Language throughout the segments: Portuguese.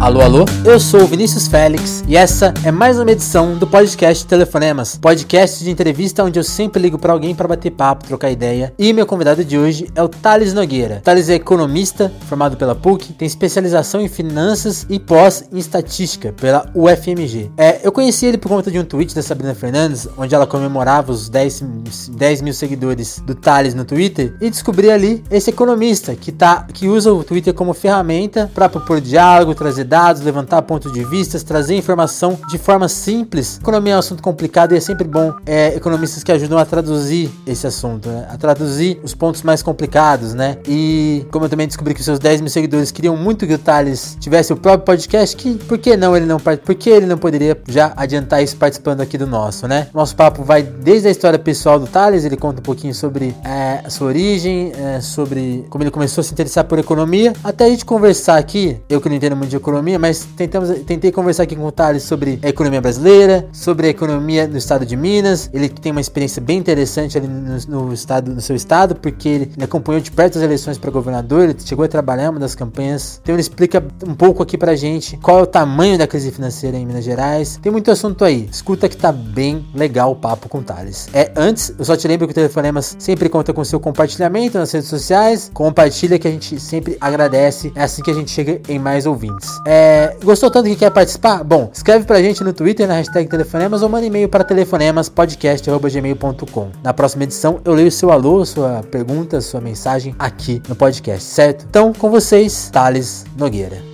Alô, alô, eu sou o Vinícius Félix e essa é mais uma edição do podcast Telefonemas, podcast de entrevista onde eu sempre ligo para alguém para bater papo, trocar ideia. E meu convidado de hoje é o Thales Nogueira. Thales é economista, formado pela PUC, tem especialização em finanças e pós em estatística pela UFMG. É, eu conheci ele por conta de um tweet da Sabrina Fernandes, onde ela comemorava os 10, 10 mil seguidores do Thales no Twitter e descobri ali esse economista que, tá, que usa o Twitter como ferramenta para propor diálogo, trazer dados, levantar pontos de vista, trazer informação de forma simples. Economia é um assunto complicado e é sempre bom é, economistas que ajudam a traduzir esse assunto, né? a traduzir os pontos mais complicados, né? E como eu também descobri que seus 10 mil seguidores queriam muito que o Thales tivesse o próprio podcast, que por que não ele não por que ele não poderia já adiantar isso participando aqui do nosso, né? Nosso papo vai desde a história pessoal do Thales, ele conta um pouquinho sobre é, a sua origem, é, sobre como ele começou a se interessar por economia, até a gente conversar aqui, eu que não entendo muito de economia, mas tentamos, tentei conversar aqui com o Thales sobre a economia brasileira, sobre a economia no estado de Minas. Ele tem uma experiência bem interessante ali no, no estado, no seu estado, porque ele, acompanhou de perto as eleições para governador, ele chegou a trabalhar em uma das campanhas. Então ele explica um pouco aqui pra gente qual é o tamanho da crise financeira em Minas Gerais. Tem muito assunto aí. Escuta que tá bem legal o papo com o Thales. É, antes, eu só te lembro que o Telefonemas sempre conta com seu compartilhamento nas redes sociais. Compartilha que a gente sempre agradece. É assim que a gente chega em mais ouvintes. Gostou tanto que quer participar? Bom, escreve pra gente no Twitter na hashtag Telefonemas ou manda e-mail para telefonemaspodcast.gmail.com. Na próxima edição eu leio seu alô, sua pergunta, sua mensagem aqui no podcast, certo? Então, com vocês, Thales Nogueira.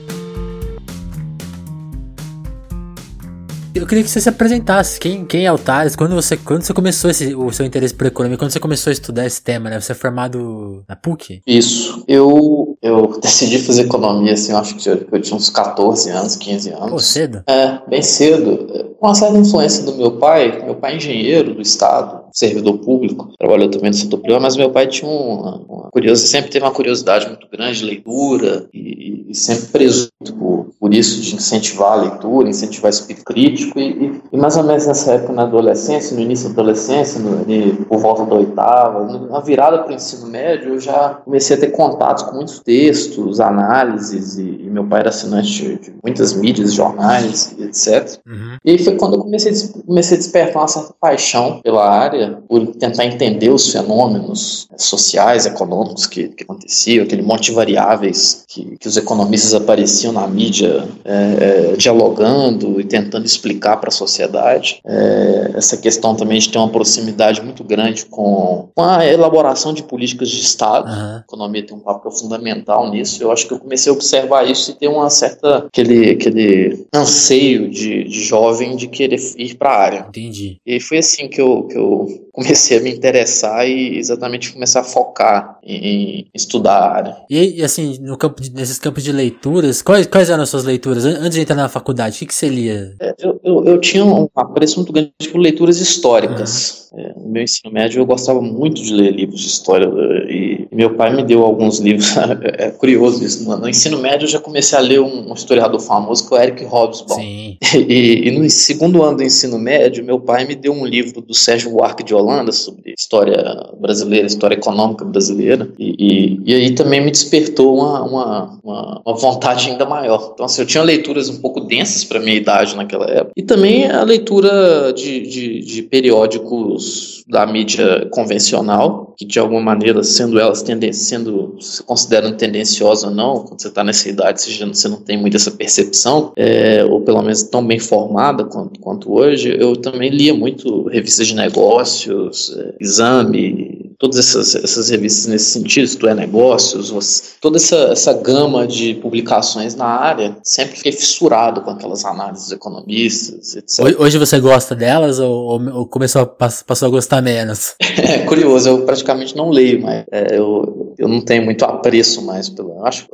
Eu queria que você se apresentasse. Quem, quem é o Thales? Quando você, quando você começou esse, o seu interesse por economia? Quando você começou a estudar esse tema, né? Você é formado na PUC? Isso. Eu, eu decidi fazer economia, assim, eu acho que eu, eu tinha uns 14 anos, 15 anos. Pô, cedo? É, bem cedo. Com uma certa influência do meu pai. Meu pai é engenheiro do Estado, servidor público, trabalhou também no setor privado, mas meu pai tinha uma, uma curiosidade, sempre teve uma curiosidade muito grande de leitura e, e sempre preso por, por isso de incentivar a leitura, incentivar o espírito crítico e, e, mais ou menos nessa época, na adolescência, no início da adolescência, no, por volta da oitava, na virada para o ensino médio, eu já comecei a ter contatos com muitos textos, análises, e, e meu pai era assinante de muitas mídias, jornais, etc. Uhum. E foi quando eu comecei, comecei a despertar uma certa paixão pela área, por tentar entender os fenômenos sociais, econômicos que, que aconteciam, aquele monte de variáveis que, que os economistas apareciam na mídia é, é, dialogando e tentando explicar explicar para a sociedade. É, essa questão também de ter uma proximidade muito grande com, com a elaboração de políticas de Estado. Uhum. A economia tem um papel fundamental nisso. Eu acho que eu comecei a observar isso e ter uma certa aquele, aquele anseio de, de jovem de querer ir para a área. Entendi. E foi assim que eu, que eu comecei a me interessar e exatamente começar a focar em, em estudar a área. E, assim, no campo de, nesses campos de leituras, quais, quais eram as suas leituras antes de entrar na faculdade? O que, que você lia? É, eu, eu, eu, tinha um apreço muito grande por leituras históricas. Uhum. É, no meu ensino médio eu gostava muito de ler livros de história e meu pai me deu alguns livros. é curioso isso. No, no, ensino médio eu já comecei a ler um, um historiador famoso que é o Eric Hobsbawm. Sim. E, e, no segundo ano do ensino médio meu pai me deu um livro do Sérgio Buarque de Holanda sobre história brasileira, história econômica brasileira e, e, e aí também me despertou uma, uma, uma, uma vontade ainda maior. Então assim, eu tinha leituras um pouco densas para minha idade naquela época e também a leitura de, de, de, periódicos da mídia convencional, que de alguma maneira, sendo elas tenden sendo se consideram tendenciosas ou não, quando você está nessa idade, você, já, você não tem muito essa percepção, é, ou pelo menos tão bem formada quanto, quanto hoje, eu também lia muito revistas de negócios, é, exame, todas essas, essas revistas nesse sentido, isto é, negócios, você, toda essa, essa gama de publicações na área, sempre fiquei fissurado com aquelas análises economistas, etc. Hoje você gosta delas ou, ou começou a, passou a gostar menos? É curioso, eu praticamente não leio, mas é, eu, eu não tenho muito apreço mais pelo. Acho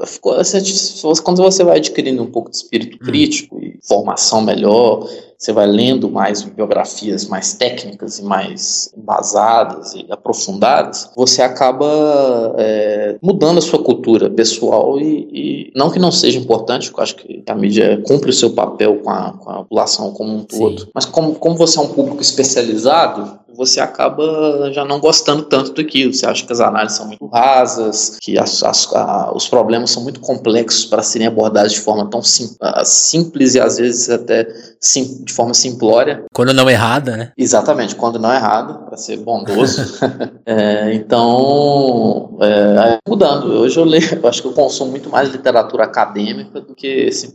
quando você vai adquirindo um pouco de espírito hum. crítico e formação melhor, você vai lendo mais biografias mais técnicas e mais embasadas e aprofundadas, você acaba é, mudando a sua cultura pessoal e, e, não que não seja importante, porque eu acho que a mídia cumpre o seu papel com a, com a população como um todo, Sim. mas como, como você é um público especializado, você acaba já não gostando tanto daquilo. Você acha que as análises são muito rasas, que as, as, a, os problemas são muito complexos para serem abordados de forma tão sim, simples e às vezes até sim, de forma simplória. Quando não errada, né? Exatamente, quando não errado, para ser bondoso. é, então, é, mudando. Hoje eu leio, eu acho que eu consumo muito mais literatura acadêmica do que, assim,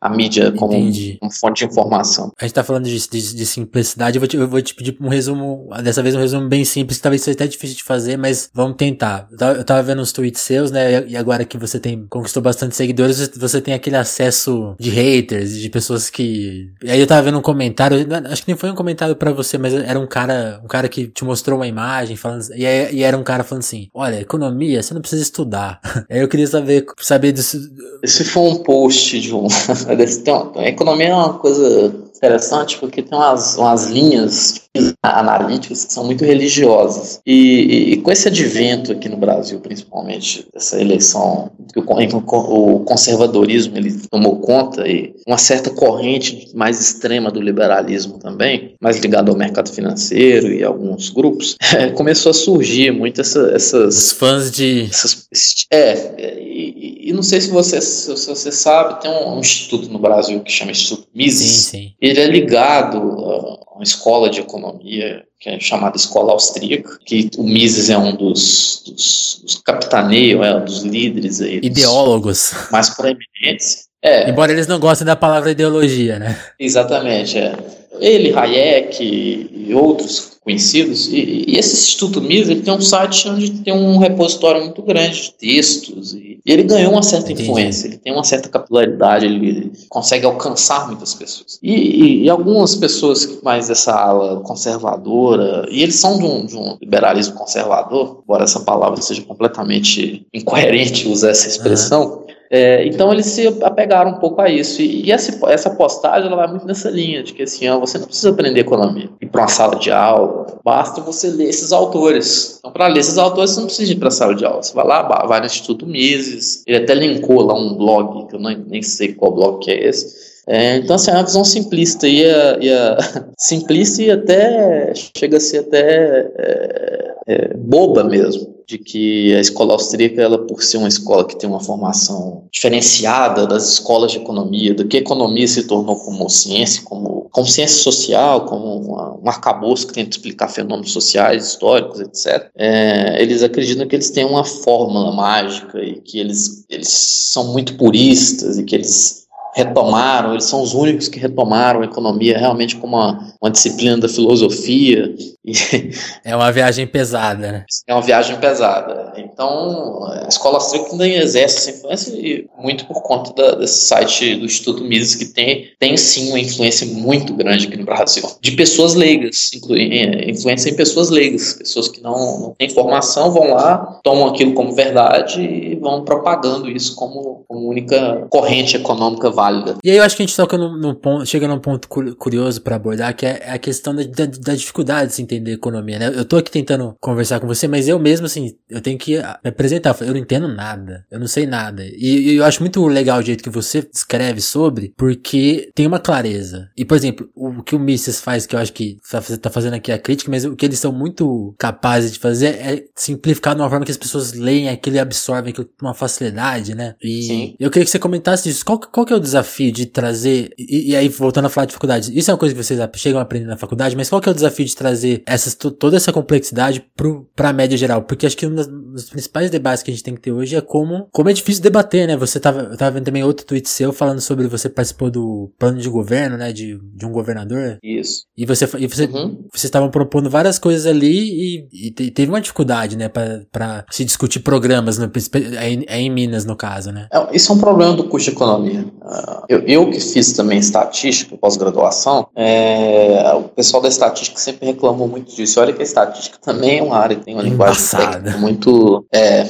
a mídia como, como, fonte de informação. A gente está falando de, de, de, simplicidade, eu vou, te, eu vou te pedir um resumo, dessa vez um resumo bem simples, que talvez seja até difícil de fazer, mas vamos tentar. Eu tava vendo uns tweets seus, né, e agora que você tem, conquistou bastante seguidores, você tem aquele acesso de haters, de pessoas que... E aí eu tava vendo um comentário, acho que nem foi um comentário para você, mas era um cara, um cara que te mostrou uma imagem falando, e, e era um cara falando assim, olha, economia, você não precisa estudar. aí eu queria saber, saber disso. Esse foi um post de um, a economia é uma coisa interessante porque tem umas, umas linhas analíticas que são muito religiosas. E, e, com esse advento aqui no Brasil, principalmente, dessa eleição, que o, o conservadorismo ele tomou conta e uma certa corrente mais extrema do liberalismo também, mais ligado ao mercado financeiro e alguns grupos, é, começou a surgir muito essa, essas... Os fãs de... Essas, é, e, e, não sei se você, se você sabe, tem um, um, instituto no Brasil que chama Instituto Mises. Sim, sim. Ele é ligado a uma escola de economia que é chamada Escola Austríaca, que o Mises é um dos, dos, dos capitaneio, é um dos líderes aí. Ideólogos. Mais proeminentes. É. Embora eles não gostem da palavra ideologia, né? Exatamente, é. Ele, Hayek e outros conhecidos, e, e, esse Instituto Mises ele tem um site onde tem um repositório muito grande de textos, e, e ele ganhou uma certa Entendi. influência, ele tem uma certa capilaridade, ele, consegue alcançar muitas pessoas. E, e, algumas pessoas mais dessa ala conservadora, e eles são de um, de um liberalismo conservador, embora essa palavra seja completamente incoerente usar essa expressão, uhum. É, então eles se apegaram um pouco a isso. E, e essa, essa postagem ela vai muito nessa linha de que assim, ó, você não precisa aprender economia ir para uma sala de aula, basta você ler esses autores. Então, para ler esses autores, você não precisa ir para a sala de aula. Você vai lá, vai no Instituto Mises, ele até linkou lá um blog, que eu nem, nem sei qual blog que é esse. É, então, assim, é uma visão simplista e, a, e a, simplista e até chega a ser até é, é, boba mesmo de que a escola austríaca, ela por ser uma escola que tem uma formação diferenciada das escolas de economia, do que a economia se tornou como ciência, como, ciência social, como uma, um arcabouço que tenta explicar fenômenos sociais, históricos, etc. É, eles acreditam que eles têm uma fórmula mágica e que eles, eles são muito puristas e que eles retomaram, eles são os únicos que retomaram a economia realmente como uma, uma disciplina da filosofia. É uma viagem pesada, né? É uma viagem pesada. Então, a escola ainda exerce essa influência e muito por conta da, desse site do Instituto Mises, que tem, tem sim uma influência muito grande aqui no Brasil. De pessoas leigas, é, influência em pessoas leigas, pessoas que não, não têm formação, vão lá, tomam aquilo como verdade e vão propagando isso como, como única corrente econômica válida válida. E aí eu acho que a gente toca num, num ponto, chega num ponto curioso para abordar, que é a questão da, da, da, dificuldade de se entender economia, né? Eu tô aqui tentando conversar com você, mas eu mesmo, assim, eu tenho que me apresentar. Eu não entendo nada. Eu não sei nada. E, e eu acho muito legal o jeito que você escreve sobre, porque tem uma clareza. E, por exemplo, o que o Mises faz, que eu acho que você tá fazendo aqui a crítica, mas o que eles são muito capazes de fazer é simplificar de uma forma que as pessoas leem aquilo e absorvem aquilo com uma facilidade, né? E Sim. eu queria que você comentasse isso. Qual, qual que é o desafio de trazer, e, e, aí voltando a falar de dificuldades, isso é uma coisa que vocês chegam a aprender na faculdade, mas qual que é o desafio de trazer essas, toda essa complexidade pro, pra média geral? Porque acho que um dos principais debates que a gente tem que ter hoje é como, como é difícil debater, né? Você tava, eu tava vendo também outro tweet seu falando sobre você participou do plano de governo, né? De, de um governador. Isso. E você, e você, uhum. vocês estavam propondo várias coisas ali e, e, teve uma dificuldade, né? Pra se discutir programas, no, é, em Minas, no caso, né? É, isso é um problema do custo de economia. Eu, eu que fiz também estatística, pós-graduação, é, o pessoal da estatística sempre reclamou muito disso. Olha que a estatística também é uma área, tem uma linguagem muito. É,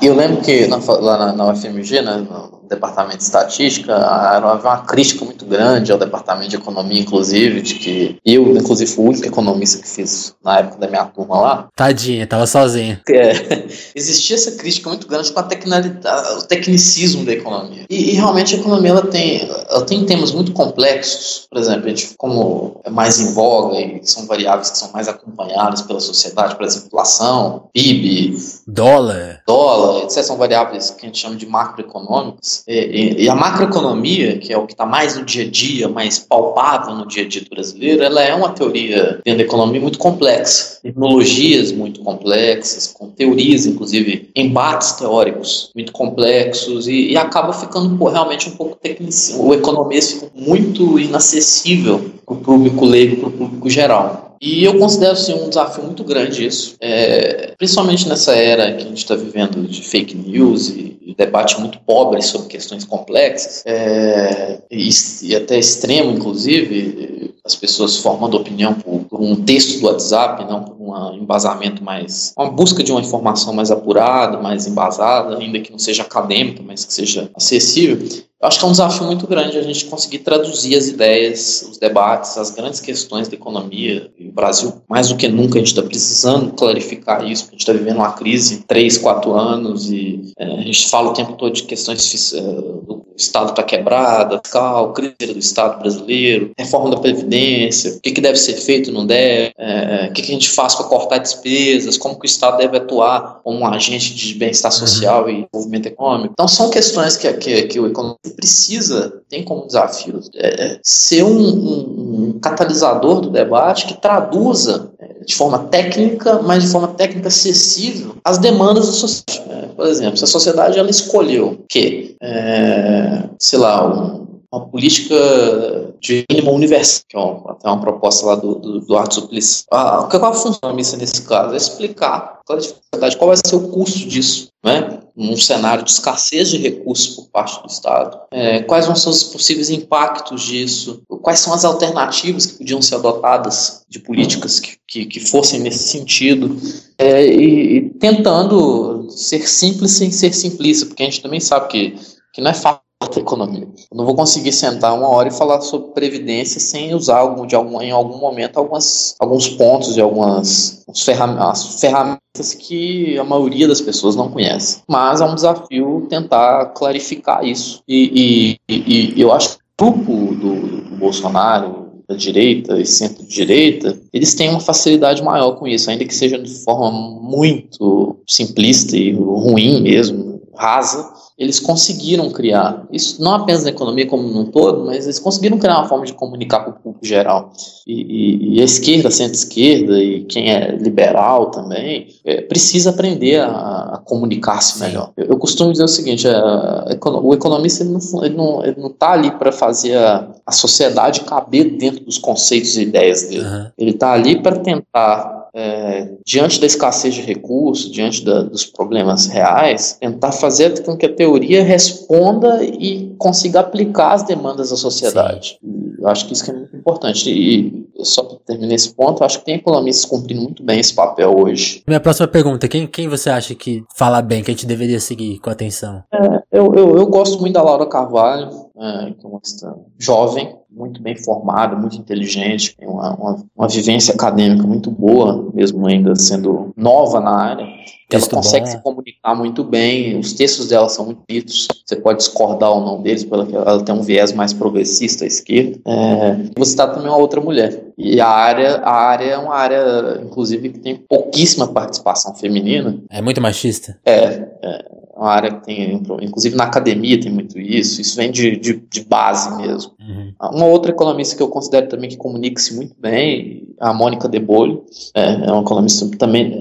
eu lembro que na, lá na, na UFMG, né, departamento de estatística, havia uma crítica muito grande ao departamento de economia, inclusive, de que eu, inclusive, fui o único economista que fiz na época da minha turma lá. Tadinha, tava sozinha. É, existia essa crítica muito grande com a o tecnicismo da economia. E, e, realmente a economia ela tem, ela tem temas muito complexos, por exemplo, a gente, como é mais em voga e são variáveis que são mais acompanhadas pela sociedade, por exemplo, inflação, PIB, dólar, dólar, etc. São variáveis que a gente chama de macroeconômicas. E, e, e a macroeconomia, que é o que está mais no dia a dia, mais palpável no dia a dia brasileiro, ela é uma teoria dentro da economia muito complexa, tecnologias muito complexas, com teorias, inclusive embates teóricos muito complexos e, e acaba ficando pô, realmente um pouco técnico. O economista fica muito inacessível para o público leigo, para o público geral. E eu considero assim, um desafio muito grande isso, é, principalmente nessa era que a gente está vivendo de fake news e, debate muito pobre sobre questões complexas, é, e, e, até extremo, inclusive, as pessoas formando opinião por, por, um texto do WhatsApp, não por um embasamento mais. uma busca de uma informação mais apurada, mais embasada, ainda que não seja acadêmica, mas que seja acessível. Acho que é um desafio muito grande a gente conseguir traduzir as ideias, os debates, as grandes questões da economia. E o Brasil, mais do que nunca, a gente está precisando clarificar isso, porque a gente está vivendo uma crise três, quatro anos e é, a gente fala o tempo todo de questões é, do Estado está quebrado, fiscal, crise do Estado brasileiro, reforma da Previdência, o que, que deve ser feito, não deve, é, o que, que a gente faz para cortar despesas, como que o Estado deve atuar como um agente de bem-estar social uhum. e desenvolvimento econômico. Então, são questões que, que, que o economista precisa, tem como desafio, é, ser um, um, um, catalisador do debate que traduza é, de forma técnica, mas de forma técnica acessível, as demandas da sociedade. É, por exemplo, se a sociedade ela escolheu que, é, sei lá, um, uma política de mínimo universal, que é uma, até uma proposta lá do, do, do Arthur Suplicy. Ah, qual é a função nesse caso? É explicar qual vai ser o custo disso, né? num cenário de escassez de recursos por parte do Estado. É, quais vão ser os possíveis impactos disso? Quais são as alternativas que podiam ser adotadas de políticas que, que, que fossem nesse sentido? É, e, e tentando ser simples sem ser simplista, porque a gente também sabe que, que não é fácil economia. Eu não vou conseguir sentar uma hora e falar sobre previdência sem usar algum, de algum, em algum momento algumas, alguns pontos e algumas ferramentas, ferramentas que a maioria das pessoas não conhece. Mas é um desafio tentar clarificar isso. E, e, e eu acho que o grupo do, do Bolsonaro, da direita e centro-direita, eles têm uma facilidade maior com isso, ainda que seja de forma muito simplista e ruim mesmo, rasa, eles conseguiram criar, isso não apenas na economia como um todo, mas eles conseguiram criar uma forma de comunicar com o público geral. E, e, e a esquerda, centro-esquerda e quem é liberal também, é, precisa aprender a, a comunicar-se melhor. Eu, eu, costumo dizer o seguinte, a, o economista ele não, ele não, ele não tá ali para fazer a, a sociedade caber dentro dos conceitos e ideias dele. Uhum. Ele está ali para tentar é, diante da escassez de recursos, diante da, dos problemas reais, tentar fazer com que a teoria responda e consiga aplicar as demandas da sociedade. Eu acho que isso é muito importante. E só para terminar esse ponto, eu acho que tem economistas cumprindo muito bem esse papel hoje. Minha próxima pergunta: quem, quem você acha que fala bem, que a gente deveria seguir com atenção? É, eu, eu, eu, gosto muito da Laura Carvalho, é, que é uma jovem, muito bem formada, muito inteligente, tem uma, uma, uma, vivência acadêmica muito boa, mesmo ainda sendo nova na área. Ela consegue bom. se comunicar muito bem, os textos dela são muito bonitos, você pode discordar ou não deles, porque ela tem um viés mais progressista à esquerda. É, você está também uma outra mulher. E a área, a área é uma área, inclusive, que tem pouquíssima participação feminina. É muito machista? É, é uma área que tem, inclusive na academia tem muito isso, isso vem de, de, de base mesmo. Uhum. Uma outra economista que eu considero também que comunica-se muito bem, a Mônica De Bolho, é, é uma economista também,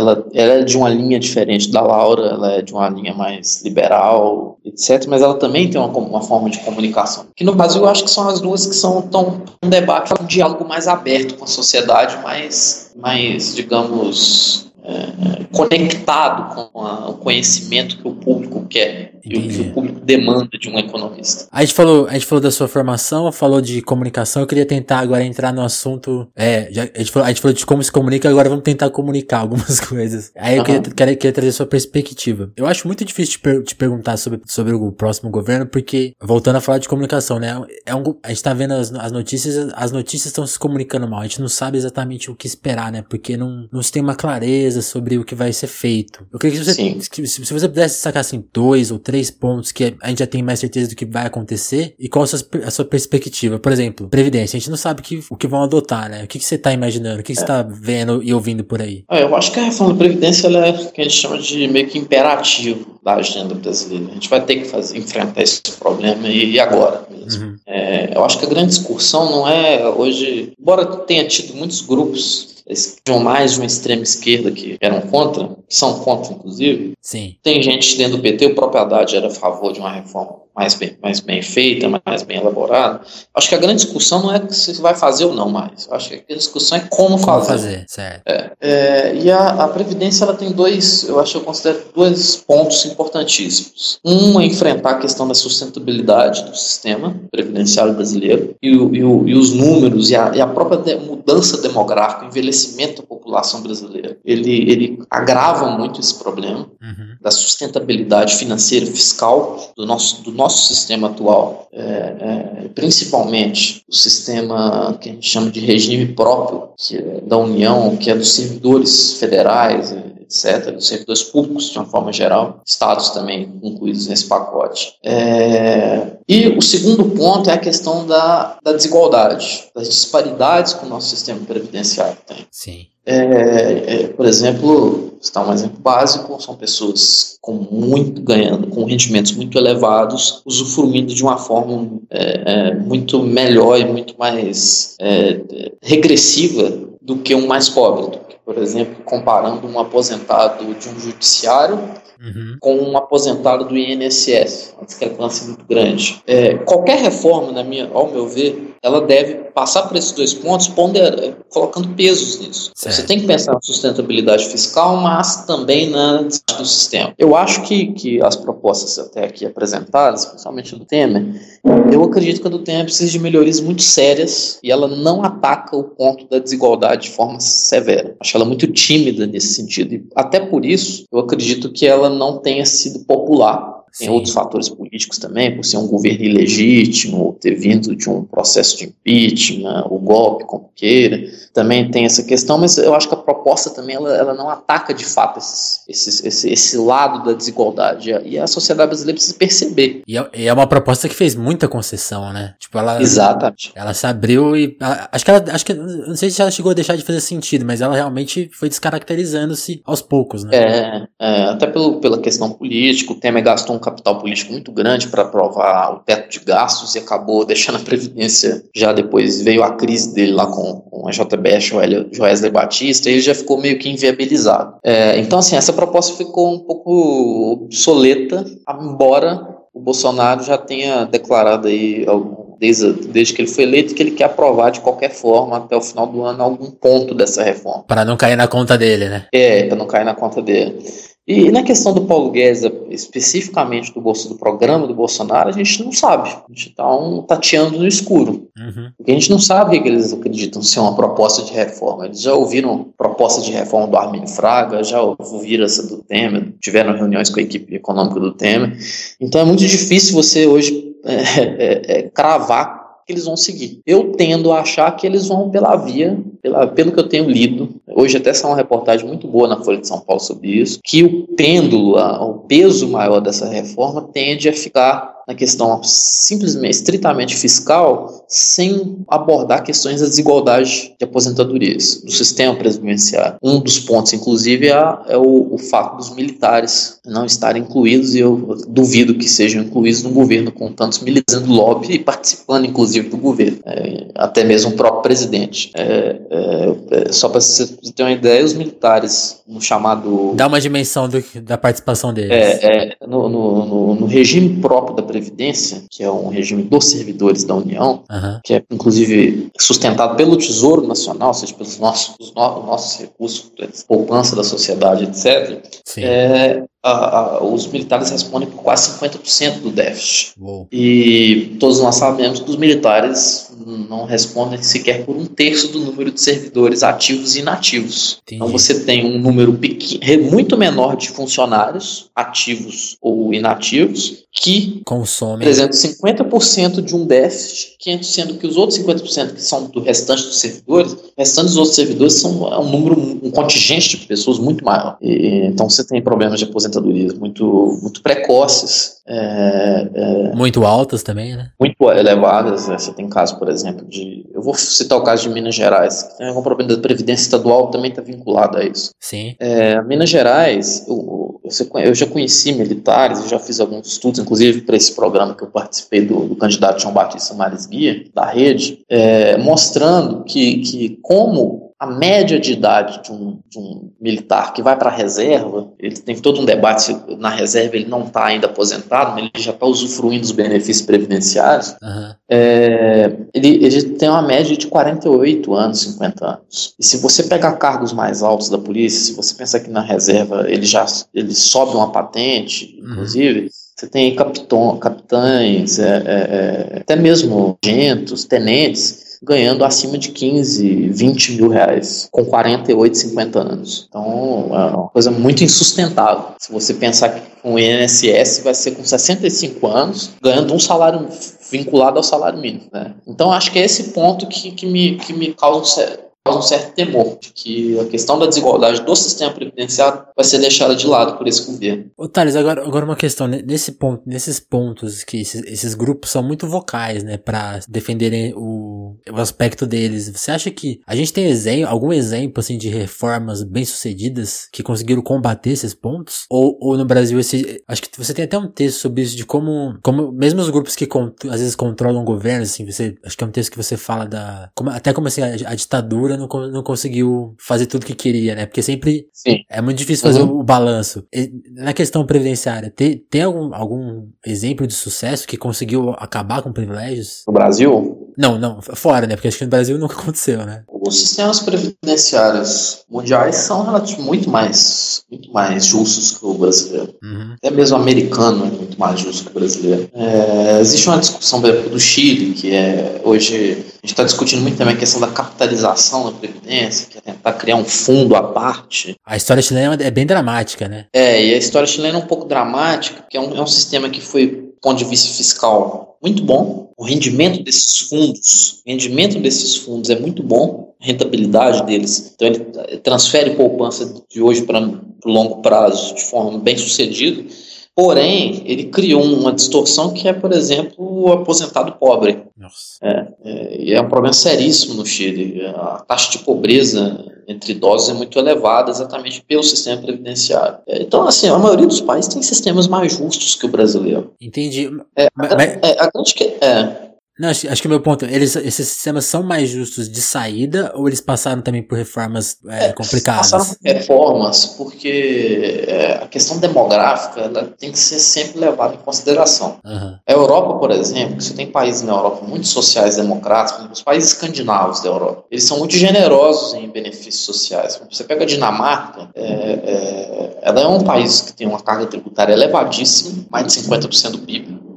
ela, ela é de uma linha diferente da Laura, ela é de uma linha mais liberal, etc., mas ela também tem uma, uma forma de comunicação. Que no Brasil eu acho que são as duas que são tão um debate, um diálogo mais aberto com a sociedade, mais, mais digamos, é, conectado com a, o conhecimento que o público quer. E o que o público demanda de um economista. A gente falou, a gente falou da sua formação, falou de comunicação. Eu queria tentar agora entrar no assunto. É, já, a, gente falou, a gente falou de como se comunica, agora vamos tentar comunicar algumas coisas. Aí eu uhum. queria, queria, queria, trazer sua perspectiva. Eu acho muito difícil te, per, te, perguntar sobre, sobre o próximo governo, porque, voltando a falar de comunicação, né? É um, a gente tá vendo as, as notícias, as notícias estão se comunicando mal. A gente não sabe exatamente o que esperar, né? Porque não, não se tem uma clareza sobre o que vai ser feito. Eu queria que você, se, se você pudesse sacar assim dois ou três pontos que a gente já tem mais certeza do que vai acontecer e qual a sua, a sua perspectiva. Por exemplo, Previdência. A gente não sabe que, o que vão adotar, né? O que, que você tá imaginando? O que, que é. você tá vendo e ouvindo por aí? É, eu acho que a reforma da Previdência ela é o que a gente chama de meio que imperativo da agenda brasileira. A gente vai ter que fazer, enfrentar esse problema e, e agora mesmo. Uhum. É, eu acho que a grande discussão não é hoje, embora tenha tido muitos grupos mais de uma extrema esquerda que eram contra, são contra, inclusive. Sim. Tem gente dentro do PT, o próprio Haddad era a favor de uma reforma mais bem, mais bem feita, mais bem elaborada. Acho que a grande discussão não é se vai fazer ou não mais. Acho que a discussão é como, como fazer. fazer certo. É, é, e a, a, Previdência ela tem dois, eu acho que eu considero dois pontos importantíssimos. Um é enfrentar a questão da sustentabilidade do sistema previdenciário brasileiro e, o, e, o, e os números e a, e a própria mudança demográfica, o envelhecimento da população brasileira. Ele, ele agrava muito esse problema uhum. da sustentabilidade financeira, fiscal do nosso, do nosso sistema atual, é, é, principalmente o sistema que a gente chama de regime próprio é da União, que é dos servidores federais, etc., dos servidores públicos de uma forma geral, estados também incluídos nesse pacote. É, e o segundo ponto é a questão da, da desigualdade, das disparidades que o nosso sistema previdenciário tem. Sim. É, é, por exemplo, está um exemplo básico, são pessoas com muito ganhando, com rendimentos muito elevados, usufruindo de uma forma é, é muito melhor e muito mais é, regressiva do que um mais pobre. Por exemplo, comparando um aposentado de um judiciário uhum. com um aposentado do INSS, uma discrepância muito grande. É, qualquer reforma, na minha, ao meu ver, ela deve passar por esses dois pontos, ponder, colocando pesos nisso. Certo. Você tem que pensar na sustentabilidade fiscal, mas também na do sistema. Eu acho que, que as propostas até aqui apresentadas, principalmente do Temer, eu acredito que a do Temer precisa de melhorias muito sérias e ela não ataca o ponto da desigualdade de forma severa. Acho ela muito tímida nesse sentido. E até por isso, eu acredito que ela não tenha sido popular tem Sim. outros fatores políticos também, por ser um governo ilegítimo, ter vindo de um processo de impeachment, o golpe, como queira. Também tem essa questão, mas eu acho que a proposta também ela, ela não ataca de fato esses, esses, esse, esse lado da desigualdade. E a sociedade brasileira precisa perceber. E é, e é uma proposta que fez muita concessão, né? Tipo, ela. Exatamente. Ela se abriu e. Ela, acho que ela. Acho que. Não sei se ela chegou a deixar de fazer sentido, mas ela realmente foi descaracterizando-se aos poucos, né? É, é até pelo, pela questão política, o Temer gastou um capital político muito grande para aprovar o teto de gastos e acabou deixando a Previdência. Já depois veio a crise dele lá com, com a JBS, Joesley Batista, e ele já ficou meio que inviabilizado. É, então, assim, essa proposta ficou um pouco obsoleta, embora o Bolsonaro já tenha declarado aí desde, desde que ele foi eleito que ele quer aprovar de qualquer forma até o final do ano algum ponto dessa reforma. Para não cair na conta dele, né? É, para não cair na conta dele. E na questão do Paulo Guedes, especificamente do, do programa do Bolsonaro, a gente não sabe. A gente está um, tateando no escuro. Uhum. Porque a gente não sabe o que eles acreditam ser uma proposta de reforma. Eles já ouviram proposta de reforma do Arminio Fraga, já ouviram essa do Temer, tiveram reuniões com a equipe econômica do Temer. Então é muito difícil você hoje é, é, é, cravar que eles vão seguir. Eu tendo a achar que eles vão pela via, pela, pelo que eu tenho lido, hoje até saiu uma reportagem muito boa na Folha de São Paulo sobre isso, que o pêndulo, a, o peso maior dessa reforma tende a ficar na questão simplesmente, estritamente fiscal, sem abordar questões da desigualdade de aposentadorias do sistema presidencial. Um dos pontos, inclusive, é, é o, o, fato dos militares não estarem incluídos, e eu duvido que sejam incluídos no governo com tantos militares fazendo lobby e participando, inclusive, do governo, é, até mesmo o próprio presidente. É, é, é só para você ter uma ideia, os militares no chamado... Dá uma dimensão do, da participação deles. É, é no, no, no, no regime próprio da Previdência Previdência, que é um regime dos servidores da União, uhum. que é inclusive sustentado pelo Tesouro Nacional, ou seja, pelos nossos, os no, nossos recursos, poupança da sociedade, etc., é, a, a, os militares respondem por quase 50% do déficit. Uou. E todos nós sabemos que os militares não respondem sequer por um terço do número de servidores ativos e inativos. Entendi. Então você tem um número pequeno, muito menor de funcionários ativos ou inativos que consomem apresentam 50% de um déficit, sendo que os outros 50% que são do restante dos servidores, o restante dos outros servidores são é um número, um contingente de pessoas muito maior. E, então você tem problemas de aposentadorias muito, muito precoces. É, é, muito altas também, né? Muito elevadas. Né? Você tem caso, por exemplo, de. Eu vou citar o caso de Minas Gerais, que tem algum problema da Previdência Estadual também está vinculado a isso. Sim. É, Minas Gerais, eu, eu já conheci militares, eu já fiz alguns estudos, inclusive para esse programa que eu participei do, do candidato João Batista Mares Guia, da rede, é, mostrando que, que como a média de idade de um, de um militar que vai para a reserva, ele tem todo um debate se na reserva ele não está ainda aposentado, mas ele já está usufruindo dos benefícios previdenciários, uhum. é, ele, ele tem uma média de 48 anos, 50 anos. E se você pegar cargos mais altos da polícia, se você pensar que na reserva ele já ele sobe uma patente, uhum. Você tem capitão, capitães, é, é, é até mesmo agentes, tenentes, ganhando acima de 15, 20 mil reais, com 48, 50 anos. Então, é uma coisa muito insustentável. Se você pensar que o INSS vai ser com 65 anos, ganhando um salário vinculado ao salário mínimo. Né? Então, acho que é esse ponto que, que, me, que me causa um sério um certo temor de que a questão da desigualdade do sistema previdenciário vai ser deixada de lado por esse governo. Ô, Thales, agora, agora uma questão, nesse ponto, nesses pontos que esses, esses grupos são muito vocais, né, para defenderem o, o aspecto deles, você acha que a gente tem exemplo, algum exemplo, assim, de reformas bem-sucedidas que conseguiram combater esses pontos? Ou, ou no Brasil, esse, acho que você tem até um texto sobre isso, de como, como mesmo os grupos que às vezes controlam o governo, assim, você, acho que é um texto que você fala da, como, até como assim, a, a ditadura não, não conseguiu fazer tudo que queria, né? Porque sempre Sim. é muito difícil fazer uhum. o, o, balanço. E, na questão previdenciária, tem, tem algum, algum exemplo de sucesso que conseguiu acabar com privilégios? No Brasil? Não, não, fora, né? Porque acho que no Brasil nunca aconteceu, né? Os sistemas previdenciários mundiais são relativamente muito mais, muito mais justos que o brasileiro. Uhum. Até mesmo o americano é muito mais justo que o brasileiro. É, existe uma discussão, do Chile, que é hoje a gente está discutindo muito também a questão da capitalização da Previdência, que é tentar criar um fundo à parte. A história chilena é bem dramática, né? É, e a história chilena é um pouco dramática, porque é um, é um sistema que foi, do ponto de vista fiscal, muito bom. O rendimento desses fundos, o rendimento desses fundos é muito bom, a rentabilidade deles. Então ele transfere poupança de hoje para o longo prazo de forma bem sucedida Porém, ele criou uma distorção que é, por exemplo, o aposentado pobre. É, é, e é um problema seríssimo no Chile. A taxa de pobreza entre idosos é muito elevada exatamente pelo sistema previdenciário. É, então, assim, a maioria dos países tem sistemas mais justos que o brasileiro. Entendi. É, mas, a, é, a grande que, é, não, acho, acho que o meu ponto, eles, esses sistemas são mais justos de saída ou eles passaram também por reformas é, é, complicadas? Passaram por reformas porque é, a questão demográfica ela tem que ser sempre levada em consideração. Uhum. A Europa, por exemplo, você tem países na Europa muito sociais democráticos, os países escandinavos da Europa, eles são muito generosos em benefícios sociais. Você pega a Dinamarca, é, é, ela é um país que tem uma carga tributária elevadíssima, mais de 50% do PIB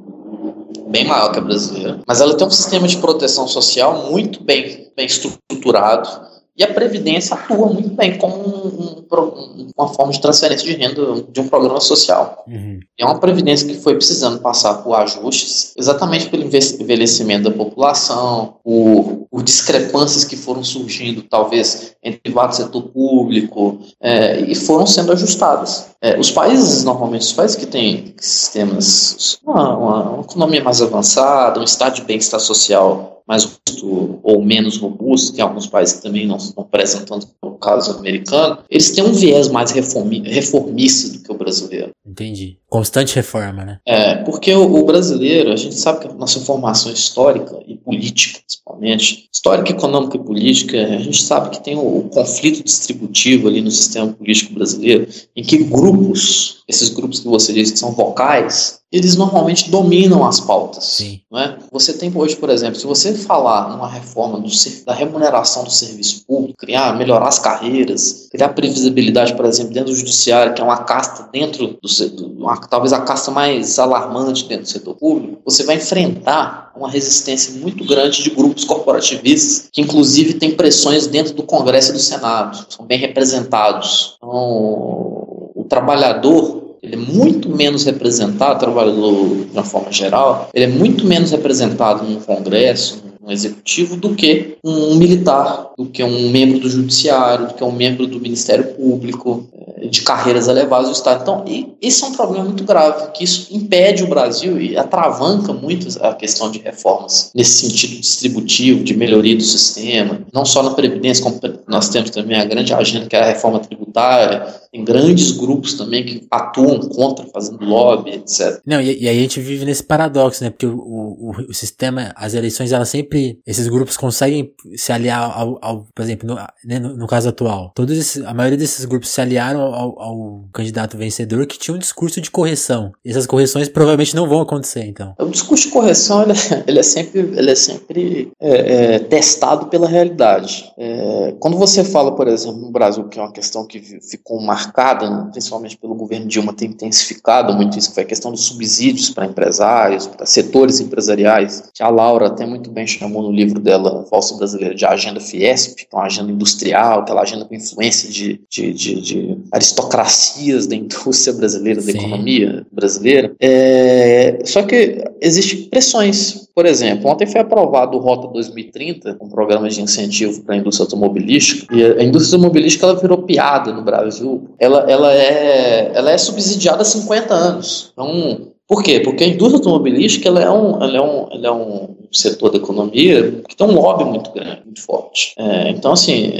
bem maior que a brasileira, mas ela tem um sistema de proteção social muito bem, bem estruturado e a Previdência atua muito bem como um, um, uma forma de transferência de renda de um programa social. Uhum. É uma Previdência que foi precisando passar por ajustes, exatamente pelo envelhecimento da população, por, por discrepâncias que foram surgindo, talvez, entre e setor público, é, e foram sendo ajustadas. É, os países, normalmente, os países que têm sistemas, uma, uma, uma economia mais avançada, um estado de bem-estar social mais robusto ou menos robusto, tem alguns países que também não, não prestam tanto caso americano, eles têm um viés mais reformi, reformista do que o brasileiro. Entendi. Constante reforma, né? É, porque o, o, brasileiro, a gente sabe que a nossa formação histórica e política, principalmente, histórica, econômica e política, a gente sabe que tem o, o conflito distributivo ali no sistema político brasileiro, em que grupos, esses grupos que você diz que são vocais, eles normalmente dominam as pautas. Sim. Não é? Você tem hoje, por exemplo, se você falar numa reforma do, da remuneração do serviço público, criar, melhorar as carreiras, criar previsibilidade, por exemplo, dentro do judiciário, que é uma casta dentro do setor, talvez a casta mais alarmante dentro do setor público, você vai enfrentar uma resistência muito grande de grupos corporativistas, que inclusive têm pressões dentro do Congresso e do Senado, são bem representados. Então, o trabalhador é muito menos representado, o trabalhador de uma forma geral, ele é muito menos representado no Congresso, um executivo do que um militar, do que um membro do judiciário, do que um membro do Ministério Público, de carreiras elevadas do Estado. Então, esse é um problema muito grave, que isso impede o Brasil e atravanca muito a questão de reformas nesse sentido distributivo, de melhoria do sistema, não só na Previdência, como nós temos também a grande agenda que é a reforma tributária, tem grandes grupos também que atuam contra, fazendo lobby, etc. Não, e, e aí a gente vive nesse paradoxo, né? Porque o, o, o sistema, as eleições, elas sempre, esses grupos conseguem se aliar ao, ao por exemplo, no, né, no, no, caso atual, todos esses, a maioria desses grupos se aliaram ao, ao, candidato vencedor que tinha um discurso de correção. E essas correções provavelmente não vão acontecer, então. O discurso de correção, ele, é, ele é sempre, ele é sempre é, é, testado pela realidade. É, quando você fala, por exemplo, no Brasil, que é uma questão que ficou marcada, principalmente pelo governo Dilma, tem intensificado muito isso, que foi a questão dos subsídios para empresários, para setores empresariais, que a Laura até muito bem chamou no livro dela, Falso Brasileiro, de Agenda Fiesp, que é uma agenda industrial, aquela agenda com influência de, de, de, de aristocracias da indústria brasileira, da Sim. economia brasileira. É, só que existem pressões. Por exemplo, ontem foi aprovado o Rota 2030, um programa de incentivo para a indústria automobilística, e a indústria automobilística ela virou piada no Brasil. Ela, ela, é, ela é subsidiada há 50 anos. Então, por quê? Porque a indústria automobilística ela é um, ela é um, ela é um setor da economia que tem um lobby muito grande, muito forte. É, então, assim,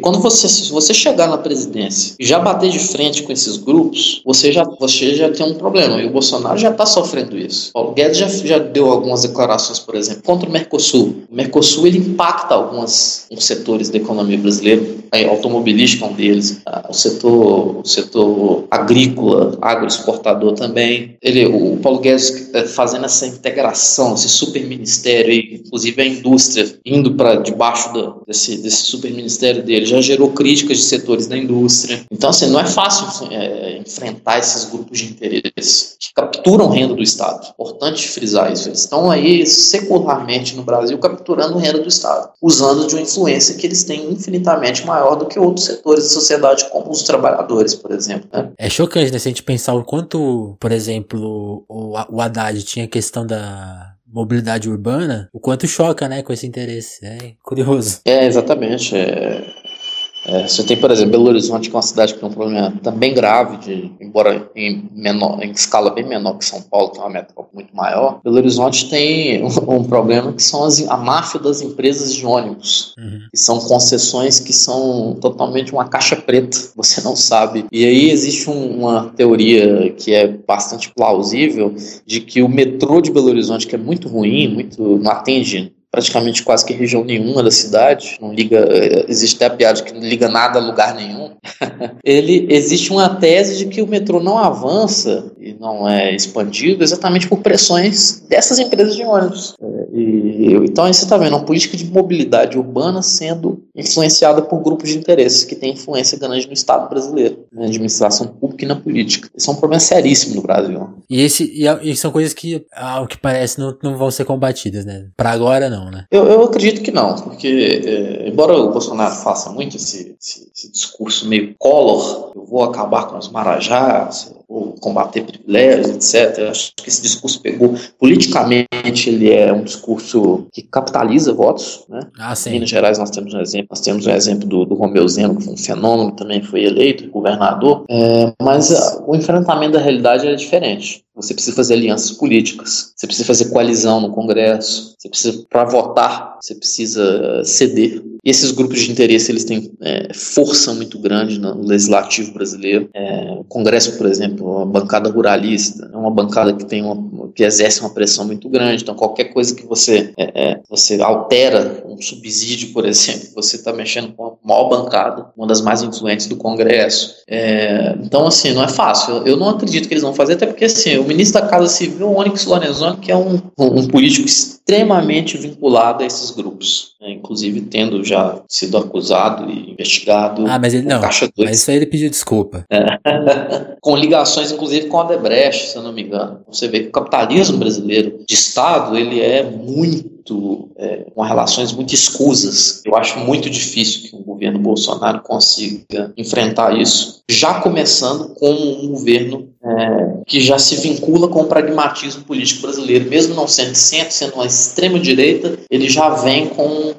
quando você, se você chegar na presidência e já bater de frente com esses grupos, você já, você já tem um problema. E o Bolsonaro já está sofrendo isso. O Guedes já, já deu algumas declarações, por exemplo, contra o Mercosul. O Mercosul ele impacta alguns, alguns setores da economia brasileira, a automobilística é um deles, o setor, o setor agrícola, agroexportador também. Ele, o Paulo Guedes é, fazendo essa integração, esse super ministério, inclusive a indústria indo para debaixo desse, desse ministério dele, já gerou críticas de setores da indústria. Então, assim, não é fácil é, enfrentar esses grupos de interesse que capturam renda do Estado. Importante frisar isso. Eles estão aí secularmente no Brasil capturando renda do Estado, usando de uma influência que eles têm infinitamente maior do que outros setores da sociedade, como os trabalhadores, por exemplo. Né? É chocante, né? Se a gente pensar o quanto, por exemplo, o, o Haddad tinha a questão da mobilidade urbana, o quanto choca, né, com esse interesse. É curioso. É, exatamente. É, é, você tem, por exemplo, Belo Horizonte, que é uma cidade que tem um problema também grave, de, embora em, menor, em escala bem menor que São Paulo, que é uma metrópole muito maior. Belo Horizonte tem um, um problema que são as, a máfia das empresas de ônibus, uhum. que são concessões que são totalmente uma caixa preta, você não sabe. E aí existe um, uma teoria que é bastante plausível de que o metrô de Belo Horizonte, que é muito ruim, muito não atende praticamente quase que região nenhuma da cidade, não liga, existe até a piada que não liga nada a lugar nenhum. Ele existe uma tese de que o metrô não avança e não é expandido exatamente por pressões dessas empresas de ônibus. É, e, então aí você está vendo uma política de mobilidade urbana sendo influenciada por grupos de interesses que têm influência grande no Estado brasileiro, na administração pública e na política. Isso é um problema seríssimo no Brasil. E, esse, e, e são coisas que, ao que parece, não, não vão ser combatidas, né? Para agora, não né? Eu, eu acredito que não, porque é, embora o Bolsonaro faça muito esse, esse, esse, discurso meio color, eu vou acabar com os marajás, vou combater privilégios, etc. Eu acho que esse discurso pegou politicamente, ele é um discurso que capitaliza votos, né? Ah, sim. Em Minas Gerais nós temos um exemplo, nós temos um exemplo do, do Romeu Zeno, que foi um fenômeno, também foi eleito governador, é, mas a, o enfrentamento da realidade é diferente. Você precisa fazer alianças políticas, você precisa fazer coalizão no Congresso, você precisa, para votar, você precisa ceder. Esses grupos de interesse, eles têm é, força muito grande no legislativo brasileiro. É, o Congresso, por exemplo, a bancada ruralista, é uma bancada que tem uma, que exercem uma pressão muito grande. Então, qualquer coisa que você, é, é, você altera, um subsídio, por exemplo, você está mexendo com a maior bancada, uma das mais influentes do Congresso. É, então, assim, não é fácil. Eu não acredito que eles vão fazer, até porque, assim, o ministro da Casa Civil, Onyx Lorenzoni, que é um, um político extremamente vinculado a esses grupos, né? inclusive tendo já sido acusado e investigado. Ah, mas ele não. Caixa Mas isso aí ele pediu desculpa. É. com ligações, inclusive, com a Debrecht, se eu não me engano. Você vê que o capitalismo brasileiro de Estado ele é muito é, com relações muito escusas. Eu acho muito difícil que um governo Bolsonaro consiga enfrentar isso, já começando com um governo é, que já se vincula com o pragmatismo político brasileiro, mesmo não sendo centro, sendo uma extrema direita, ele já vem com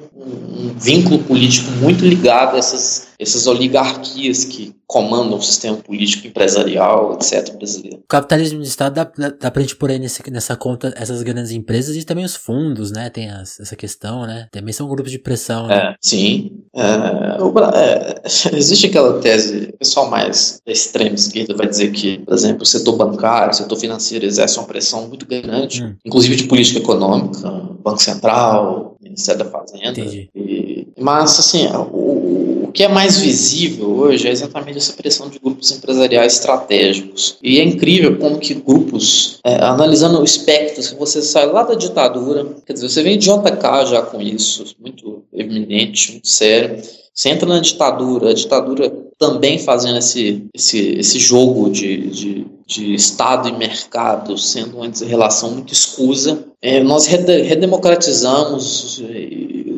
um, vínculo político muito ligado a essas essas oligarquias que comandam o sistema político, empresarial, etc. brasileiro. O capitalismo de Estado dá, dá, dá pra gente pôr aí nesse, nessa conta essas grandes empresas e também os fundos, né? Tem as, essa questão, né? Também são grupos de pressão. Né? É, sim. É, o, é, existe aquela tese, o pessoal mais da extrema esquerda vai dizer que, por exemplo, o setor bancário, o setor financeiro exerce uma pressão muito grande, hum. inclusive de política econômica, Banco Central, Ministério da Fazenda. E, mas, assim, o, o que é mais visível hoje é exatamente essa pressão de grupos empresariais estratégicos. E é incrível como que grupos, é, analisando o espectro, se você sai lá da ditadura, quer dizer, você vem de JK já com isso, muito eminente, muito sério, você entra na ditadura, a ditadura também fazendo esse, esse, esse jogo de, de, de Estado e mercado, sendo uma relação muito escusa. É, nós redemocratizamos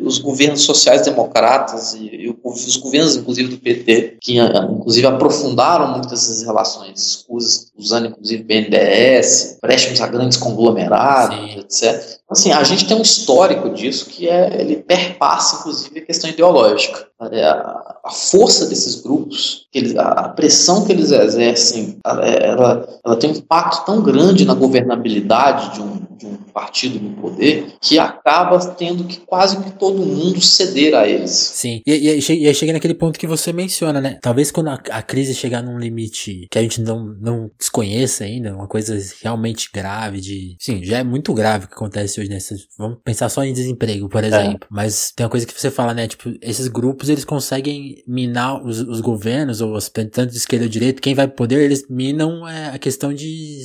os governos sociais-democratas e, e, os governos, inclusive, do PT, que, ah, inclusive, aprofundaram muito essas relações, usando, inclusive, BNDES, empréstimos a grandes conglomerados, Sim. etc. Assim, a gente tem um histórico disso que é, ele perpassa, inclusive, a questão ideológica. É, a, a força desses grupos, eles, a pressão que eles exercem, ela, ela tem um impacto tão grande na governabilidade de de um partido no poder que acaba tendo que quase que todo mundo ceder a eles. Sim, e, e, e aí chega naquele ponto que você menciona, né? Talvez quando a, a, crise chegar num limite que a gente não, não desconheça ainda, uma coisa realmente grave de... Sim, já é muito grave o que acontece hoje, né? Vamos pensar só em desemprego, por é. exemplo. É. Mas tem uma coisa que você fala, né? Tipo, esses grupos, eles conseguem minar os, os governos, ou os tanto de esquerda ou direita, quem vai poder, eles minam é, a questão de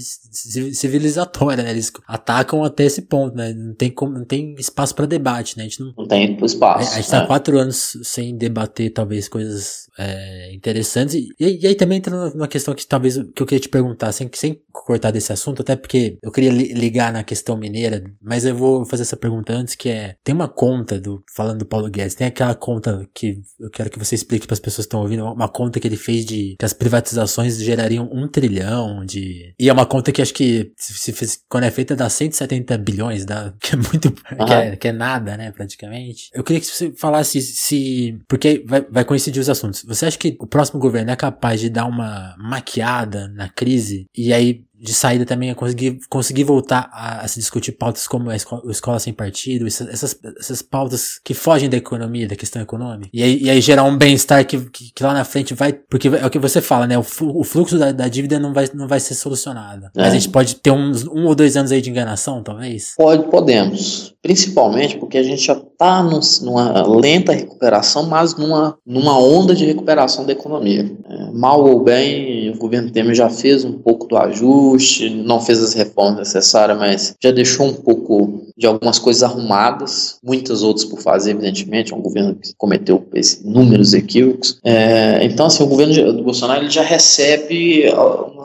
civilizatória, né? Eles atacam até esse ponto, né? Não tem, como, não tem espaço para debate, né? A gente não, não tem espaço. A, a gente tá é. quatro anos sem debater, talvez, coisas é, interessantes. E, e, aí também entra numa questão que talvez que eu queria te perguntar, sem, sem cortar desse assunto, até porque eu queria li, ligar na questão mineira, mas eu vou fazer essa pergunta antes, que é, tem uma conta do, falando do Paulo Guedes, tem aquela conta que eu quero que você explique para as pessoas que estão ouvindo, uma conta que ele fez de que as privatizações gerariam um trilhão de, e é uma conta que acho que se fez, quando é feita dá 170 bilhões, dá, que é muito, uhum. que, é, que é nada, né, praticamente. Eu queria que você falasse se, porque vai, vai coincidir os assuntos. Você acha que o próximo governo é capaz de dar uma maquiada na crise e aí de saída também é conseguir, conseguir voltar a, a se discutir pautas como a escola, a escola sem partido, essas, essas, pautas que fogem da economia, da questão econômica. E aí, e aí gerar um bem-estar que, que, que, lá na frente vai. Porque é o que você fala, né? O, o fluxo da, da, dívida não vai, não vai ser solucionado. É. Mas a gente pode ter uns um ou dois anos aí de enganação, talvez? Pode, podemos. Principalmente porque a gente já está numa lenta recuperação, mas numa, numa onda de recuperação da economia. É, mal ou bem, o governo Temer já fez um pouco do ajuste não fez as reformas necessárias, mas já deixou um pouco de algumas coisas arrumadas, muitas outras por fazer, evidentemente, é um governo que cometeu inúmeros equívocos. É, então, assim, o governo do Bolsonaro ele já recebe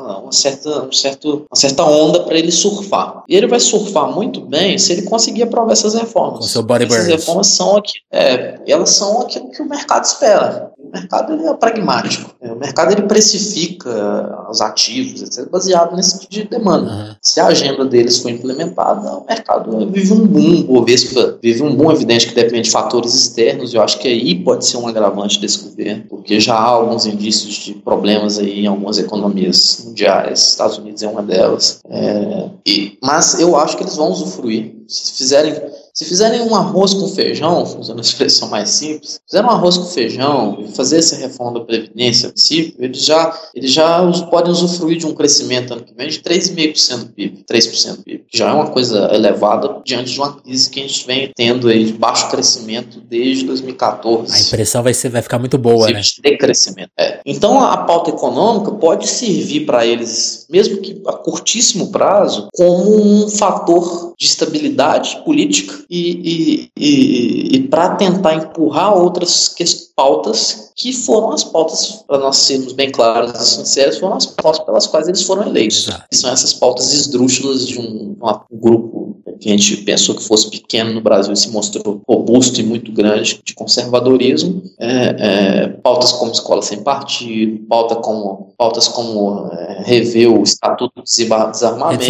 uma, uma certa, um certo, uma certa onda para ele surfar. E ele vai surfar muito bem se ele conseguir aprovar essas reformas. Com seu body essas reformas são aqui, é, elas são aquilo que o mercado espera. O mercado ele é pragmático. O mercado ele precifica os ativos, etc., baseado nesse tipo de demanda. Uhum. Se a agenda deles for implementada, o mercado vive um boom, o Bovespa vive um boom evidente que depende de fatores externos. Eu acho que aí pode ser um agravante desse governo, porque já há alguns indícios de problemas aí em algumas economias mundiais. Estados Unidos é uma delas. É, e, mas eu acho que eles vão usufruir. Se fizerem Se fizerem um arroz com feijão, usando a expressão mais simples, fizerem um arroz com feijão e fazer essa reforma da Previdência, princípio, eles já, eles já podem usufruir de um crescimento ano que vem de 3,5% do PIB, 3% do PIB, que já é uma coisa elevada diante de uma crise que a gente vem tendo aí de baixo crescimento desde 2014. A impressão vai, ser, vai ficar muito boa, né? De crescimento. É. Então a pauta econômica pode servir para eles, mesmo que a curtíssimo prazo, como um fator de estabilidade política e, e, e, e para tentar empurrar outras pautas que foram as pautas, para nós sermos bem claros e sinceros, foram as pautas pelas quais eles foram eleitos. Que são essas pautas esdrúxulas de um, um grupo que a gente pensou que fosse pequeno no Brasil e se mostrou robusto e muito grande de conservadorismo, é, é, pautas como escola sem partido, pauta como, pautas como é, rever o estatuto do desarmamento,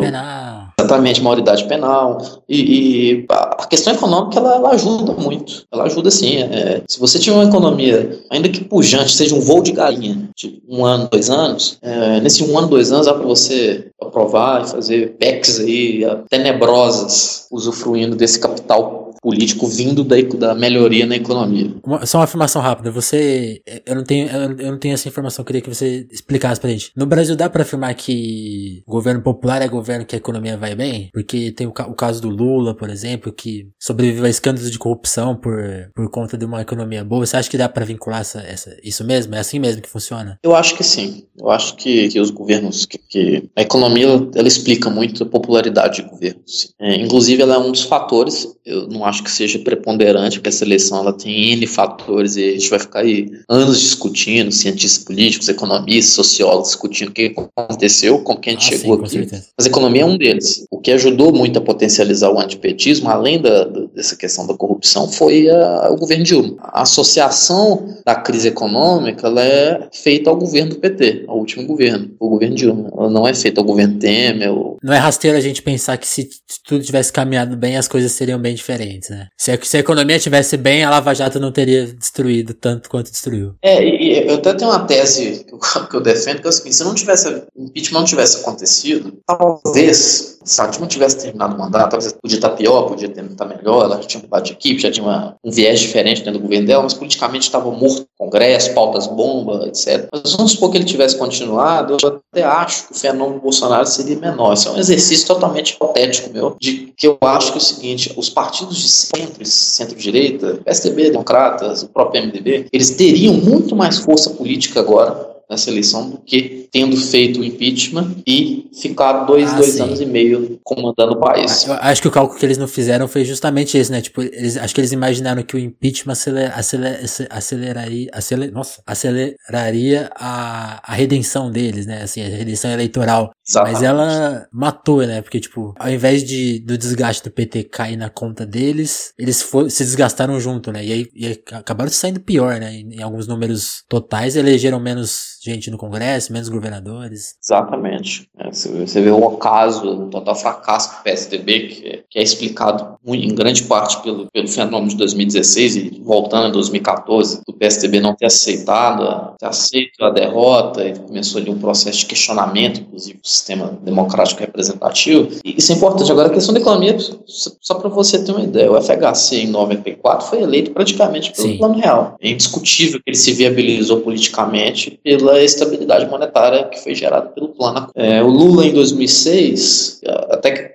penal. Exatamente, maioridade penal, e, e, a questão econômica ela, ela, ajuda muito, ela ajuda sim, é, se você tiver uma economia, ainda que pujante, seja um voo de galinha, de um ano, dois anos, é, nesse um ano, dois anos dá para você aprovar e fazer PECs aí tenebrosas, usufruindo desse capital político vindo da, da melhoria na economia. Uma, só uma afirmação rápida. Você. Eu não tenho, eu não tenho essa informação, eu queria que você explicasse pra gente. No Brasil dá para afirmar que governo popular é governo que a economia vai bem? Porque tem o, o caso do Lula, por exemplo, que sobreviveu a escândalos de corrupção por, por conta de uma economia boa. Você acha que dá para vincular essa, essa, isso mesmo? É assim mesmo que funciona? Eu acho que sim. Eu acho que, que os governos. Que, que a economia ela explica muito a popularidade de governos. É, inclusive, ela é um dos fatores. Eu não acho acho que seja preponderante, porque essa eleição ela tem N fatores e a gente vai ficar aí anos discutindo, cientistas políticos, economistas, sociólogos discutindo o que aconteceu, como que a gente ah, chegou sim, aqui. Mas a economia é um deles. O que ajudou muito a potencializar o antipetismo, além da, dessa questão da corrupção, foi a, o governo Dilma. A associação da crise econômica ela é feita ao governo do PT, ao último governo, o governo Dilma. Ela não é feita ao governo Temer. Ou... Não é rasteiro a gente pensar que se tudo tivesse caminhado bem, as coisas seriam bem diferentes né? Se a, se a economia tivesse bem, a Lava Jato não teria destruído tanto quanto destruiu. É, e eu até tenho uma tese que eu, que eu defendo, que é o seguinte, se não tivesse, impeachment não tivesse acontecido, talvez se a não tivesse terminado o mandato, talvez podia estar pior, podia estar melhor, ela já tinha mudado de equipe, já tinha uma, um viés diferente dentro do governo dela, mas politicamente estava morto Congresso, pautas bomba, etc. Mas vamos supor que ele tivesse continuado, eu até acho que o fenômeno Bolsonaro seria menor. Isso é um exercício totalmente hipotético meu, de que eu acho que é o seguinte, os partidos de centro, centro-direita, PSDB, Democratas, o próprio MDB, eles teriam muito mais força política agora nessa eleição do que tendo feito o impeachment e ficar dois, ah, dois anos e meio comandando o país. Eu acho que o cálculo que eles não fizeram foi justamente esse, né? Tipo, eles, acho que eles imaginaram que o impeachment aceler, aceler, aceleraria, aceler, nossa, aceleraria a, a redenção deles, né? Assim, a redenção eleitoral. Exatamente. Mas ela matou, né? Porque, tipo, ao invés de, do desgaste do PT cair na conta deles, eles for, se desgastaram junto, né? E aí, e aí acabaram saindo pior, né? Em, em alguns números totais, elegeram menos gente no Congresso, menos governadores. Exatamente. É, você vê o caso, o total fracasso do PSDB, que é, que é explicado em grande parte pelo, pelo fenômeno de 2016 e voltando a 2014, do PSDB não ter aceitado, ter aceito a derrota, e começou ali um processo de questionamento, inclusive, do sistema democrático representativo. E isso é importante. Agora, a questão da economia, só para você ter uma ideia, o FHC em 94 foi eleito praticamente pelo Sim. plano real. É indiscutível que ele se viabilizou politicamente pela pela estabilidade monetária que foi gerada pelo plano. É, o Lula, em 2006, até que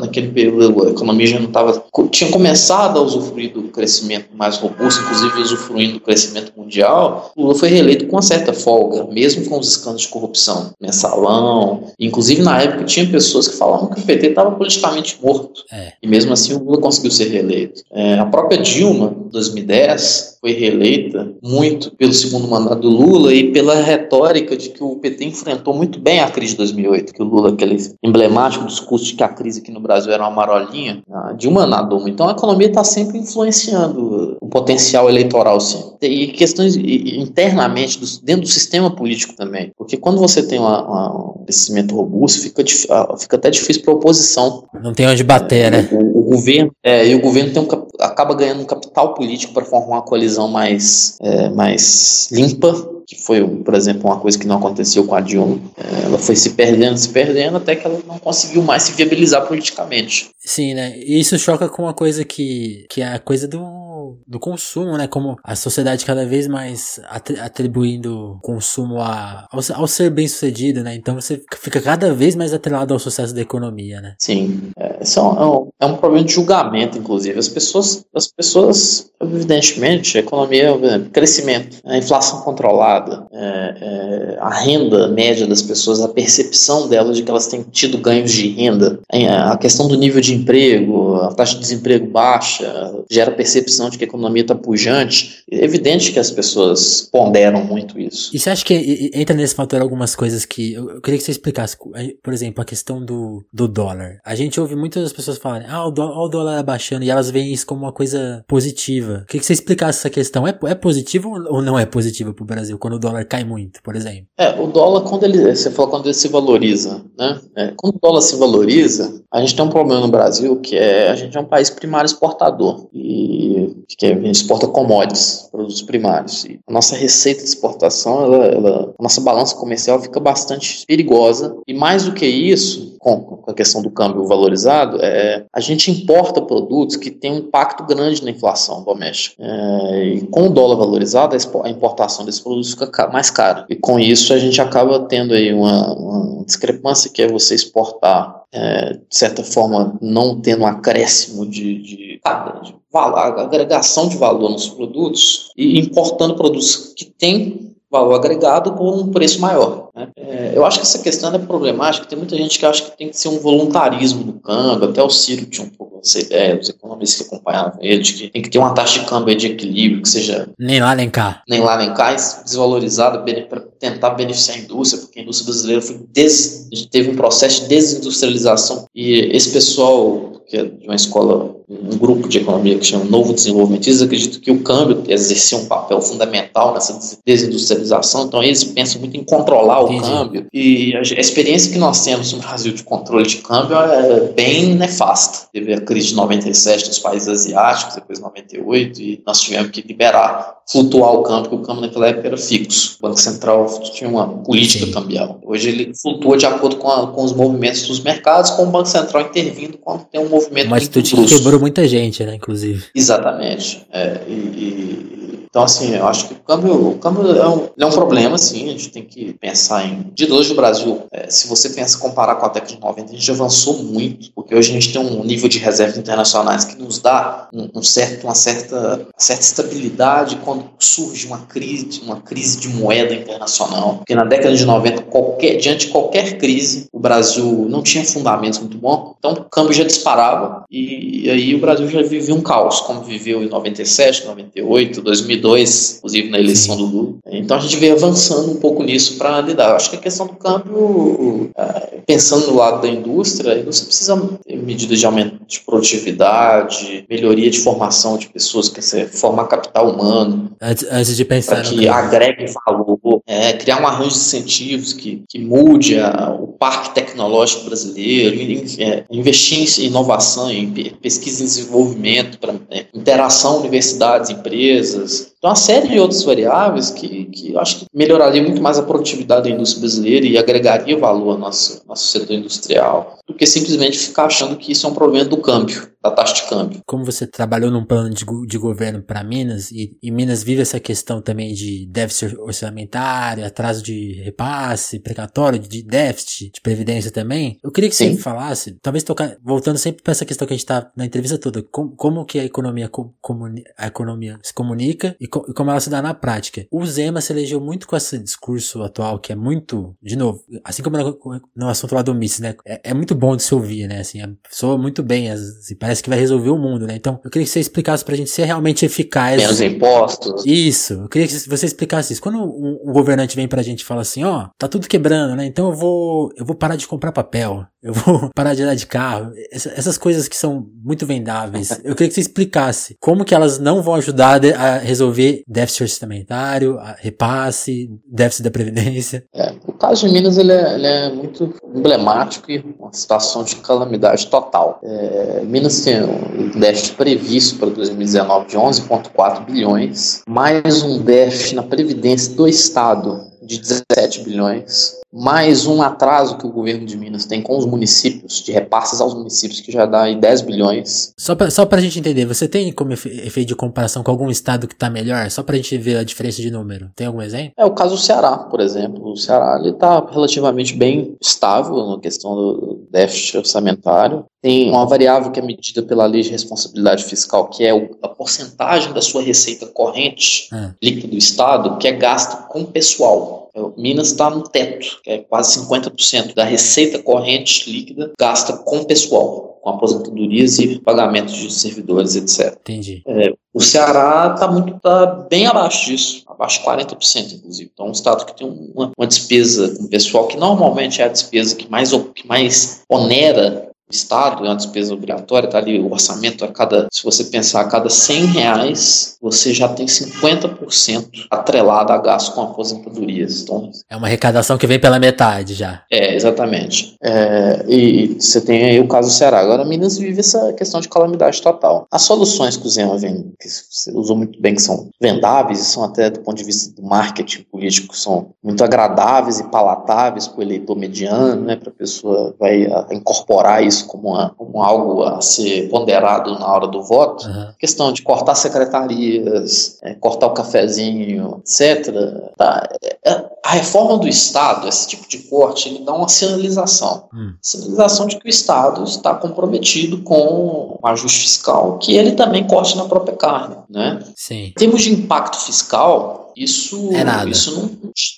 naquele período a economia já não estava. tinha começado a usufruir do crescimento mais robusto, inclusive usufruindo do crescimento mundial, o Lula foi reeleito com uma certa folga, mesmo com os escândalos de corrupção, mensalão. Inclusive, na época, tinha pessoas que falavam que o PT estava politicamente morto. É. E mesmo assim, o Lula conseguiu ser reeleito. É, a própria Dilma, em 2010, foi reeleita muito pelo segundo mandato do Lula e pela retórica de que o PT enfrentou muito bem a crise de 2008, que o Lula, aquele emblemático discurso de que a crise aqui no Brasil era uma marolinha, a Dilma nadou. Então a economia está sempre influenciando um potencial eleitoral, sim. E questões internamente, dentro do sistema político também. Porque quando você tem uma, uma, um crescimento robusto, fica, ah, fica até difícil para a oposição. Não tem onde bater, é, né? O, o, governo, é, e o governo tem um, acaba ganhando um capital político para formar uma coalizão mais, é, mais limpa que foi, por exemplo, uma coisa que não aconteceu com a Dilma. É, ela foi se perdendo, se perdendo, até que ela não conseguiu mais se viabilizar politicamente. Sim, né? E isso choca com uma coisa que, que é a coisa do do, consumo, né? Como a sociedade cada vez mais atribuindo consumo a, ao, ao, ser bem sucedido, né? Então você fica cada vez mais atrelado ao sucesso da economia, né? Sim. É, isso é um, é um problema de julgamento, inclusive. As pessoas, as pessoas evidentemente, economia, crescimento, a inflação controlada, é, é, a renda média das pessoas, a percepção delas de que elas têm tido ganhos de renda, a questão do nível de emprego, a taxa de desemprego baixa, gera percepção de que a economia está pujante, é evidente que as pessoas ponderam muito isso. E você acha que entra nesse fator algumas coisas que eu queria que você explicasse? Por exemplo, a questão do, do dólar. A gente ouve muitas pessoas falarem, ah, o dólar, o dólar abaixando, e elas veem isso como uma coisa positiva. Eu queria que você explicasse essa questão. É, é positivo ou não é positivo para o Brasil quando o dólar cai muito, por exemplo? É, o dólar, quando ele, você falou quando ele se valoriza, né? É, quando o dólar se valoriza, a gente tem um problema no Brasil que é a gente é um país primário exportador. E que a gente exporta commodities, produtos primários. E a nossa receita de exportação, ela, ela, a nossa balança comercial fica bastante perigosa. E mais do que isso, com, a questão do câmbio valorizado, é, a gente importa produtos que têm um impacto grande na inflação doméstica. É, e com o dólar valorizado, a importação desses produtos fica mais cara. E com isso a gente acaba tendo aí uma, uma discrepância que é você exportar é, de certa forma, não tendo um acréscimo de, de, de valor, agregação de valor nos produtos e importando produtos que têm valor agregado por um preço maior. Né? É, eu acho que essa questão é problemática, tem muita gente que acha que tem que ser um voluntarismo do câmbio, até o Ciro tinha um pouco essa ideia, os economistas que acompanhavam ele, de que tem que ter uma taxa de câmbio de equilíbrio, que seja... Nem lá nem cá. Nem lá nem cá, desvalorizada para tentar beneficiar a indústria, porque a indústria brasileira des, teve um processo de desindustrialização e esse pessoal que é de uma escola, um grupo de economia que chama Novo Desenvolvimentismo, acredito que o câmbio exercia um papel fundamental nessa desindustrialização, então eles pensam muito em controlar o Entendi. câmbio, e a, experiência que nós temos no Brasil de controle de câmbio é bem nefasta. Teve a crise de 97 nos países asiáticos, depois de 98, e nós tivemos que liberar, flutuar o câmbio, porque o câmbio naquela época era fixo. O Banco Central tinha uma política Sim. cambial. Hoje ele flutua de acordo com, a, com os movimentos dos mercados, com o Banco Central intervindo quando tem um movimento Uma atitude que quebrou muita gente, né, inclusive. Exatamente. É, e, e, então, assim, eu acho que o câmbio, o câmbio é, um, é um problema, sim, a gente tem que pensar em... De hoje o Brasil, é, se você pensa comparar com a década de 90, a gente avançou muito, porque hoje a gente tem um nível de reservas internacionais que nos dá um, um certo, uma certa, certa estabilidade quando surge uma crise, uma crise de moeda internacional. Porque na década de 90, qualquer, diante de qualquer crise, o Brasil não tinha fundamentos muito bons, então o câmbio já disparava e, e aí o Brasil já vivia um caos, como viveu em 97, 98, 2002, inclusive na eleição do Lula. Então a gente veio avançando um pouco nisso para lidar. Acho que a questão do câmbio, é, pensando no lado da indústria, você precisa ter medidas de aumento de produtividade, melhoria de formação de pessoas, que você formar capital humano. Antes, antes de pensar. Para que agregue valor, é, criar um arranjo de incentivos que, que mude a, o parque tecnológico brasileiro, é, investir em inovação, em pesquisa e desenvolvimento, para é, interação universidades, empresas, então, uma série de outras variáveis que, que eu acho que melhoraria muito mais a produtividade da indústria brasileira e agregaria valor ao nosso, nosso setor industrial, do que simplesmente ficar achando que isso é um problema do câmbio, da taxa de câmbio. Como você trabalhou num plano de, de governo para Minas, e, e, Minas vive essa questão também de déficit orçamentário, atraso de repasse, precatório, de déficit, de previdência também, eu queria que Sim. você falasse, talvez tocar, voltando sempre para essa questão que a gente está na entrevista toda, como, como que a economia, a economia se comunica e e como ela se dá na prática. O Zema se elegeu muito com esse discurso atual, que é muito, de novo, assim como no, no assunto lá do Miss, né? É, é, muito bom de se ouvir, né? Assim, soa muito bem, assim, parece que vai resolver o mundo, né? Então, eu queria que você explicasse pra gente se é realmente eficaz. Menos impostos. Isso, eu queria que você explicasse isso. Quando um, um governante vem pra gente e fala assim, ó, oh, tá tudo quebrando, né? Então eu vou, eu vou parar de comprar papel, eu vou parar de andar de carro. essas coisas que são muito vendáveis. Eu queria que você explicasse como que elas não vão ajudar a resolver déficit orçamentário, repasse, déficit da Previdência. É, o caso de Minas ele é, ele é muito emblemático e uma situação de calamidade total. É, Minas tem um déficit previsto para 2019 de 11,4 bilhões, mais um déficit na Previdência do Estado de 17 bilhões, mais um atraso que o governo de Minas tem com os municípios, de repasses aos municípios, que já dá aí 10 bilhões. Só pra, só pra gente entender, você tem como efeito de comparação com algum estado que tá melhor? Só pra gente ver a diferença de número. Tem algum exemplo? É o caso do Ceará, por exemplo. O Ceará ele tá relativamente bem estável na questão do déficit orçamentário. Tem uma variável que é medida pela lei de responsabilidade fiscal, que é a porcentagem da sua receita corrente ah. líquida do Estado, que é gasto com pessoal. Minas está no teto, que é quase 50% da receita corrente líquida gasta com pessoal, com aposentadorias e pagamentos de servidores, etc. Entendi. É, o Ceará está muito tá bem abaixo disso, abaixo de 40%, inclusive. Então, é um estado que tem uma, uma despesa com pessoal que normalmente é a despesa que mais, que mais onera Estado, é uma despesa obrigatória, está ali o orçamento a cada, se você pensar, a cada 100 reais, você já tem 50% atrelado a gasto com aposentadorias. Então, é uma arrecadação que vem pela metade já. É, exatamente. É, e você tem aí o caso do Ceará. Agora, Minas vive essa questão de calamidade total. As soluções que o Zema vem, que você usou muito bem, que são vendáveis e são até do ponto de vista do marketing político, são muito agradáveis e palatáveis para o eleitor mediano, né, para a pessoa vai incorporar isso como, uma, como algo a ser ponderado na hora do voto, uhum. questão de cortar secretarias, é, cortar o cafezinho, etc. Tá? É, a reforma do Estado, esse tipo de corte, ele dá uma sinalização. Hum. Sinalização de que o Estado está comprometido com o ajuste fiscal, que ele também corte na própria carne. Né? Sim. Em termos de impacto fiscal, isso, é nada. isso não,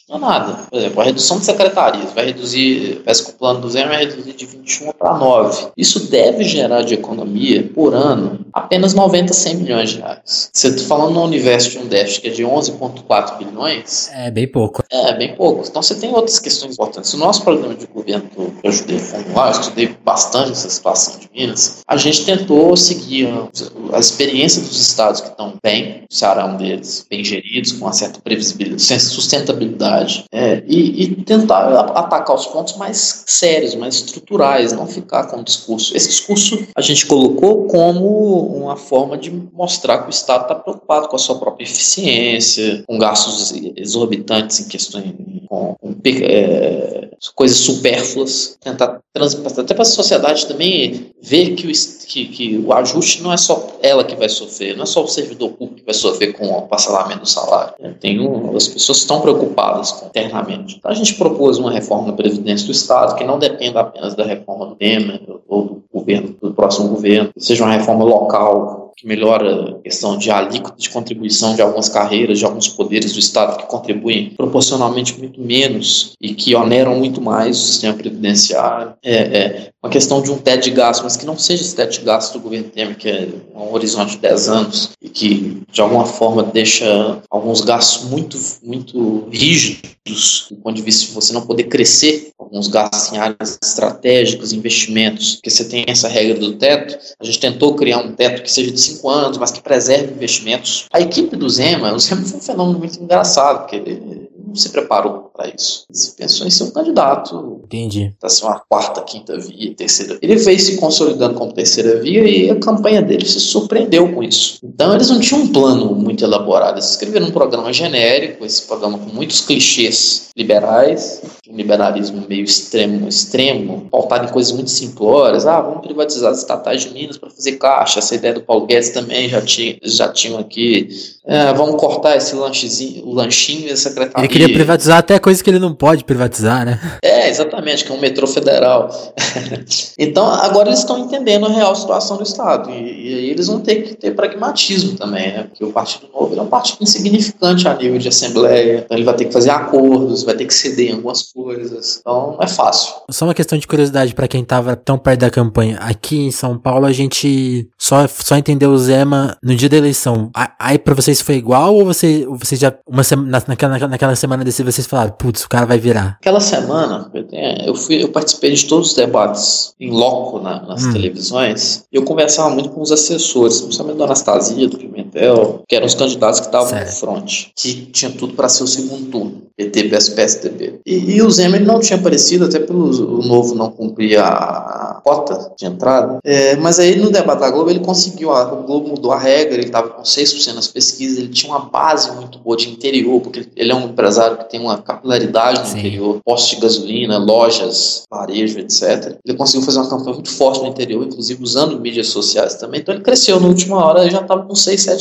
não é nada. Por exemplo, a redução de secretarias vai reduzir, parece que o plano do zero vai reduzir de 21 para 9. Isso deve gerar de economia, por ano, apenas 90, 100 milhões de reais. Você está falando no universo de um déficit que é de 11,4 bilhões. É bem pouco. É, bem pouco. Então você tem outras questões importantes. O nosso programa de governo que eu ajudei a formular, eu estudei bastante essa situação de Minas, a gente tentou seguir a, a experiência dos estados que estão bem, o Ceará é um deles, bem geridos, com uma certa certa previsibilidade, sustentabilidade, é, e, e, tentar atacar os pontos mais sérios, mais estruturais, não ficar com o discurso. Esse discurso a gente colocou como uma forma de mostrar que o Estado está preocupado com a sua própria eficiência, com gastos exorbitantes em questões, com, com é, coisas supérfluas, tentar até para a sociedade também ver que o, que, que o ajuste não é só ela que vai sofrer, não é só o servidor público que vai sofrer com o parcelamento do salário. Tem um, as pessoas estão preocupadas internamente. Então a gente propôs uma reforma da Previdência do Estado que não dependa apenas da reforma do Temer ou do governo, do próximo governo, seja uma reforma local, que melhora a questão de alíquota de contribuição de algumas carreiras, de alguns poderes do Estado que contribuem proporcionalmente muito menos e que oneram muito mais o sistema previdenciário. É, é uma questão de um teto de gasto, mas que não seja esse teto de gasto do governo Temer, que é um horizonte de 10 anos e que, de alguma forma, deixa alguns gastos muito, muito rígidos do ponto de vista de você não poder crescer, alguns gastos em áreas estratégicas, investimentos, porque você tem essa regra do teto. A gente tentou criar um teto que seja de cinco anos, mas que preserve investimentos. A equipe do Zema, o Zema foi um fenômeno muito engraçado, porque ele não se preparou para isso. Ele pensou em ser um candidato. Entendi. Para ser uma quarta, quinta via, terceira. Ele veio se consolidando como terceira via e a campanha dele se surpreendeu com isso. Então eles não tinham um plano muito elaborado. Eles escreveram um programa genérico, esse programa com muitos clichês liberais, um liberalismo meio extremo, extremo, pautado em coisas muito simplórias. Ah, vamos privatizar as estatais de Minas para fazer caixa. Essa ideia do Paulo Guedes também já tinha, já tinham aqui é, vamos cortar esse lanchezinho, o lanchinho e a secretaria. Ele queria privatizar até coisa que ele não pode privatizar, né? É, exatamente, que é um metrô federal. então, agora eles estão entendendo a real situação do Estado. E, aí eles vão ter que ter pragmatismo também, né? Porque o Partido Novo é um partido insignificante a nível de Assembleia. Então ele vai ter que fazer acordos, vai ter que ceder em algumas coisas. Então não é fácil. Só uma questão de curiosidade para quem estava tão perto da campanha. Aqui em São Paulo a gente só, só entendeu o Zema no dia da eleição. Aí para vocês foi igual ou você, você já, uma semana, naquela, naquela semana desse vocês falaram, putz, o cara vai virar? Aquela semana, eu, fui, eu participei de todos os debates em loco na, nas hum. televisões e eu conversava muito com os assessores, principalmente da Anastasia, do Pimentel, que eram os candidatos que estavam no front, que tinha tudo para ser o segundo turno, PT, PSDB. E, e o Zema não tinha aparecido, até pelo o novo não cumprir a cota de entrada, é, mas aí no debate da Globo ele conseguiu, a, Globo mudou a regra, ele estava com 6% nas pesquisas, ele tinha uma base muito boa de interior, porque ele é um empresário que tem uma capilaridade no Sim. interior, postos de gasolina, lojas, varejo, etc. Ele conseguiu fazer uma campanha muito forte no interior, inclusive usando mídias sociais também, então ele cresceu na última hora e já estava com 6, 7%.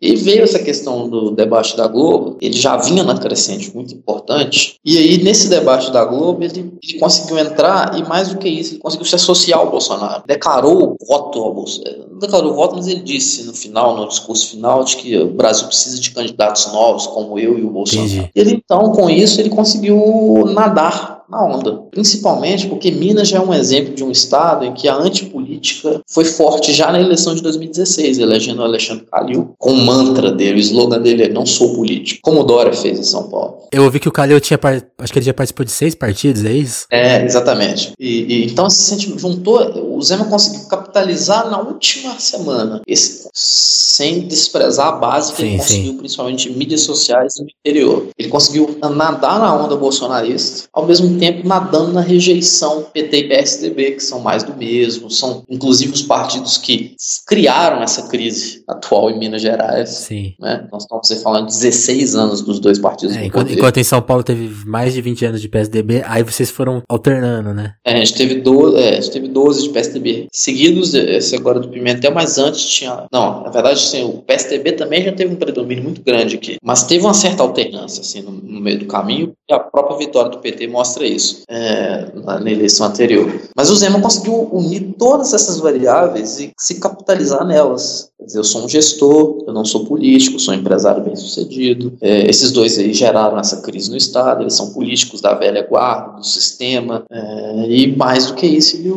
E veio essa questão do debate da Globo, ele já vinha na crescente muito importante, e aí nesse debate da Globo ele, ele conseguiu entrar e mais do que isso, ele conseguiu se associar ao Bolsonaro. Declarou o voto ao Bolsonaro. Não declarou o voto, mas ele disse no final, no discurso final, de que o Brasil precisa de candidatos novos, como eu e o Bolsonaro. Entendi. Ele então, com isso, ele conseguiu nadar na onda. Principalmente porque Minas já é um exemplo de um estado em que a antipolítica foi forte já na eleição de 2016, elegendo o Alexandre Calil, com o mantra dele, o slogan dele é não sou político, como o Dória fez em São Paulo. Eu ouvi que o Calil tinha, acho que ele já participou de seis partidos, é isso? É, exatamente. E, e então esse sentimento juntou, o Zema conseguiu capitalizar na última semana, esse, sem desprezar a base que sim, ele conseguiu, sim. principalmente em mídias sociais no interior. Ele conseguiu nadar na onda bolsonarista, ao mesmo tempo nadando na rejeição PT e PSDB, que são mais do mesmo, são inclusive os partidos que criaram essa crise atual em Minas Gerais. Sim. Né? Nós estamos falando de 16 anos dos dois partidos. É, enquanto, enquanto, em São Paulo teve mais de 20 anos de PSDB, aí vocês foram alternando, né? É, a gente teve 12, é, a gente teve 12 de PSDB seguidos, esse agora do Pimentel, mas antes tinha. Não, na verdade, assim, o PSDB também já teve um predomínio muito grande aqui, mas teve uma certa alternância assim, no, no meio do caminho, e a própria vitória do PT mostra isso é, na eleição anterior. Mas o Zema conseguiu unir todas essas variáveis e se capitalizar nelas. Quer dizer, eu sou um gestor, eu não sou político, sou um empresário bem sucedido. É, esses dois aí geraram essa crise no Estado, eles são políticos da velha guarda, do sistema, é, e mais do que isso, ele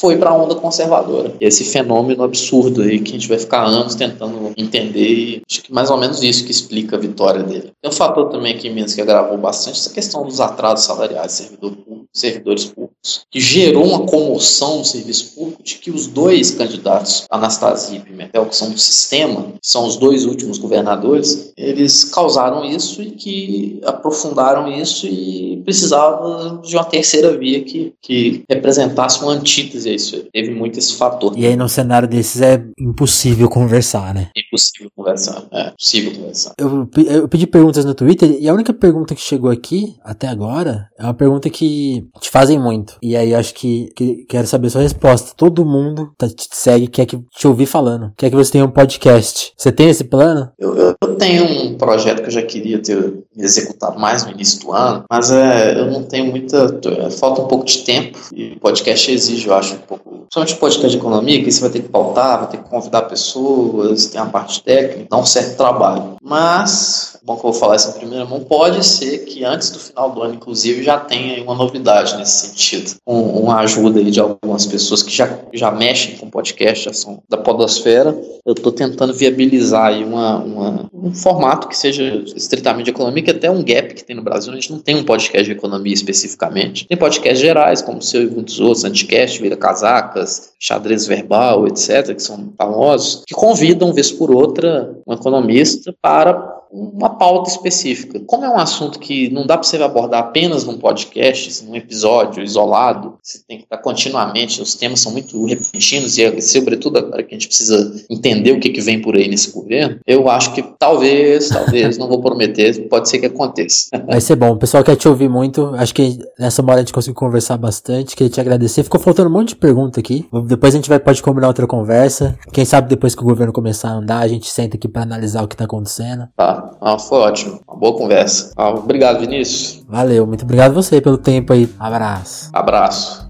foi para a onda conservadora. E esse fenômeno absurdo aí que a gente vai ficar anos tentando entender, e acho que mais ou menos isso que explica a vitória dele. Tem um fator também que Minas que agravou bastante, essa questão dos atrasos salariais de servidor público, servidores públicos, que gerou uma comoção no serviço público de que os dois candidatos, Anastasia e Pimentel, que são do sistema, que são os dois últimos governadores, eles causaram isso e que aprofundaram isso e precisava de uma terceira via que, que representasse uma antítese a isso. Teve muito esse fator. E aí, num cenário desses, é impossível conversar, né? Impossível conversar. É possível conversar. Eu, eu pedi perguntas no Twitter e a única pergunta que chegou aqui, até agora, é uma pergunta que te fazem muito. E aí, acho que, que quero saber a sua resposta. Todo mundo tá, te segue, quer que te ouvir falando. Quer que você tenha um podcast. Você tem esse plano? Eu, eu, eu tenho um projeto que eu já queria ter executado mais no início do ano, mas é, eu não tenho muita. Falta um pouco de tempo e podcast exige, eu acho, um pouco. Somente podcast de economia, que você vai ter que pautar, vai ter que convidar pessoas, tem a parte técnica, dá um certo trabalho. Mas bom que eu vou falar isso em primeira mão, pode ser que antes do final do ano, inclusive, já tenha uma novidade nesse sentido. Um, uma ajuda de algumas pessoas que já, já mexem com podcast, já são da podosfera. Eu estou tentando viabilizar aí uma, uma, um formato que seja estritamente de economia, que até um gap que tem no Brasil, a gente não tem um podcast de economia especificamente. Tem podcasts gerais, como o seu e muitos outros, Anticast, Vira Casacas, Xadrez Verbal, etc., que são famosos, que convidam, vez por outra, um economista para uma pauta específica. Como é um assunto que não dá para você abordar apenas num podcast, num episódio isolado, você tem que estar continuamente, os temas são muito repentinos e, sobretudo, agora que a gente precisa entender o que, que vem por aí nesse governo, eu acho que tal Talvez, talvez, não vou prometer, pode ser que aconteça. Vai ser bom. O pessoal quer te ouvir muito. Acho que nessa hora a gente conseguiu conversar bastante. Queria te agradecer. Ficou faltando um monte de pergunta aqui. Depois a gente vai pode combinar outra conversa. Quem sabe depois que o governo começar a andar, a gente senta aqui para analisar o que tá acontecendo. Tá, ah, foi ótimo. Uma boa conversa. Ah, obrigado, Vinícius. Valeu, muito obrigado você pelo tempo aí. Abraço. Abraço.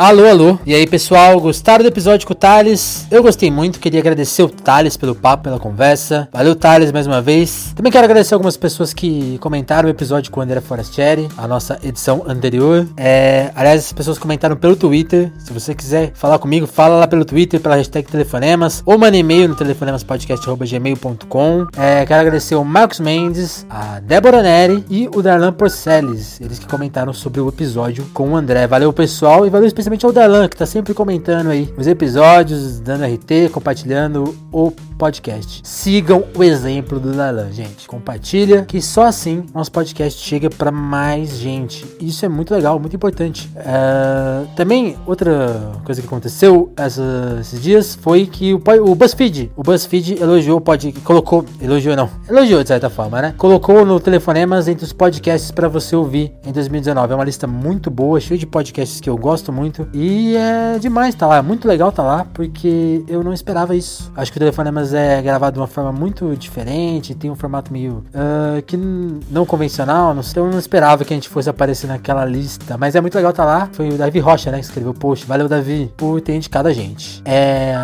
Alô, alô. E aí, pessoal, gostaram do episódio com o Thales? Eu gostei muito, queria agradecer o Thales pelo papo, pela conversa. Valeu, Thales, mais uma vez. Também quero agradecer algumas pessoas que comentaram o episódio com o André Forastieri, a nossa edição anterior. É, aliás, as pessoas comentaram pelo Twitter. Se você quiser falar comigo, fala lá pelo Twitter, pela hashtag Telefonemas, ou manda e-mail no telefonemaspodcast.gmail.com. É, quero agradecer o Marcos Mendes, a Débora Neri e o Darlan Porceles, eles que comentaram sobre o episódio com o André. Valeu, pessoal, e valeu especialmente especialmente ao Darlan, que tá sempre comentando aí os episódios, dando RT, compartilhando o podcast. Sigam o exemplo do Darlan, gente. Compartilha, que só assim nosso podcast chega para mais gente. Isso é muito legal, muito importante. Uh, também, outra coisa que aconteceu essa, esses dias foi que o, o BuzzFeed, o BuzzFeed elogiou o podcast, colocou, elogiou não, elogiou de certa forma, né? Colocou no Telefonemas entre os podcasts para você ouvir em 2019. É uma lista muito boa, cheia de podcasts que eu gosto muito muito. E é demais tá lá, é muito legal tá lá, porque eu não esperava isso. Acho que o Telefonemas é gravado de uma forma muito diferente, tem um formato meio uh, que não convencional, não sei, então eu não esperava que a gente fosse aparecer naquela lista. Mas é muito legal tá lá. Foi o Davi Rocha, né, que escreveu o post. Valeu, Davi, por ter indicado a gente. É.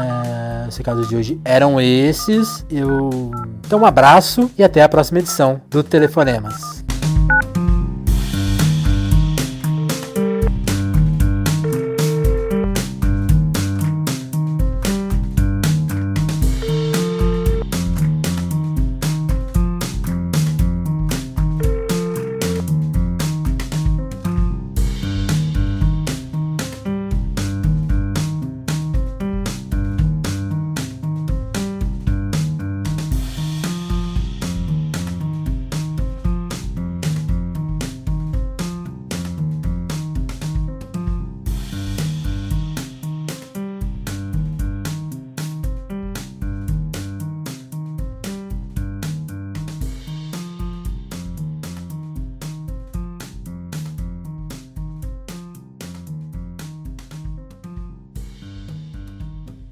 Os recados de hoje eram esses. Eu. Então, um abraço e até a próxima edição do Telefonemas.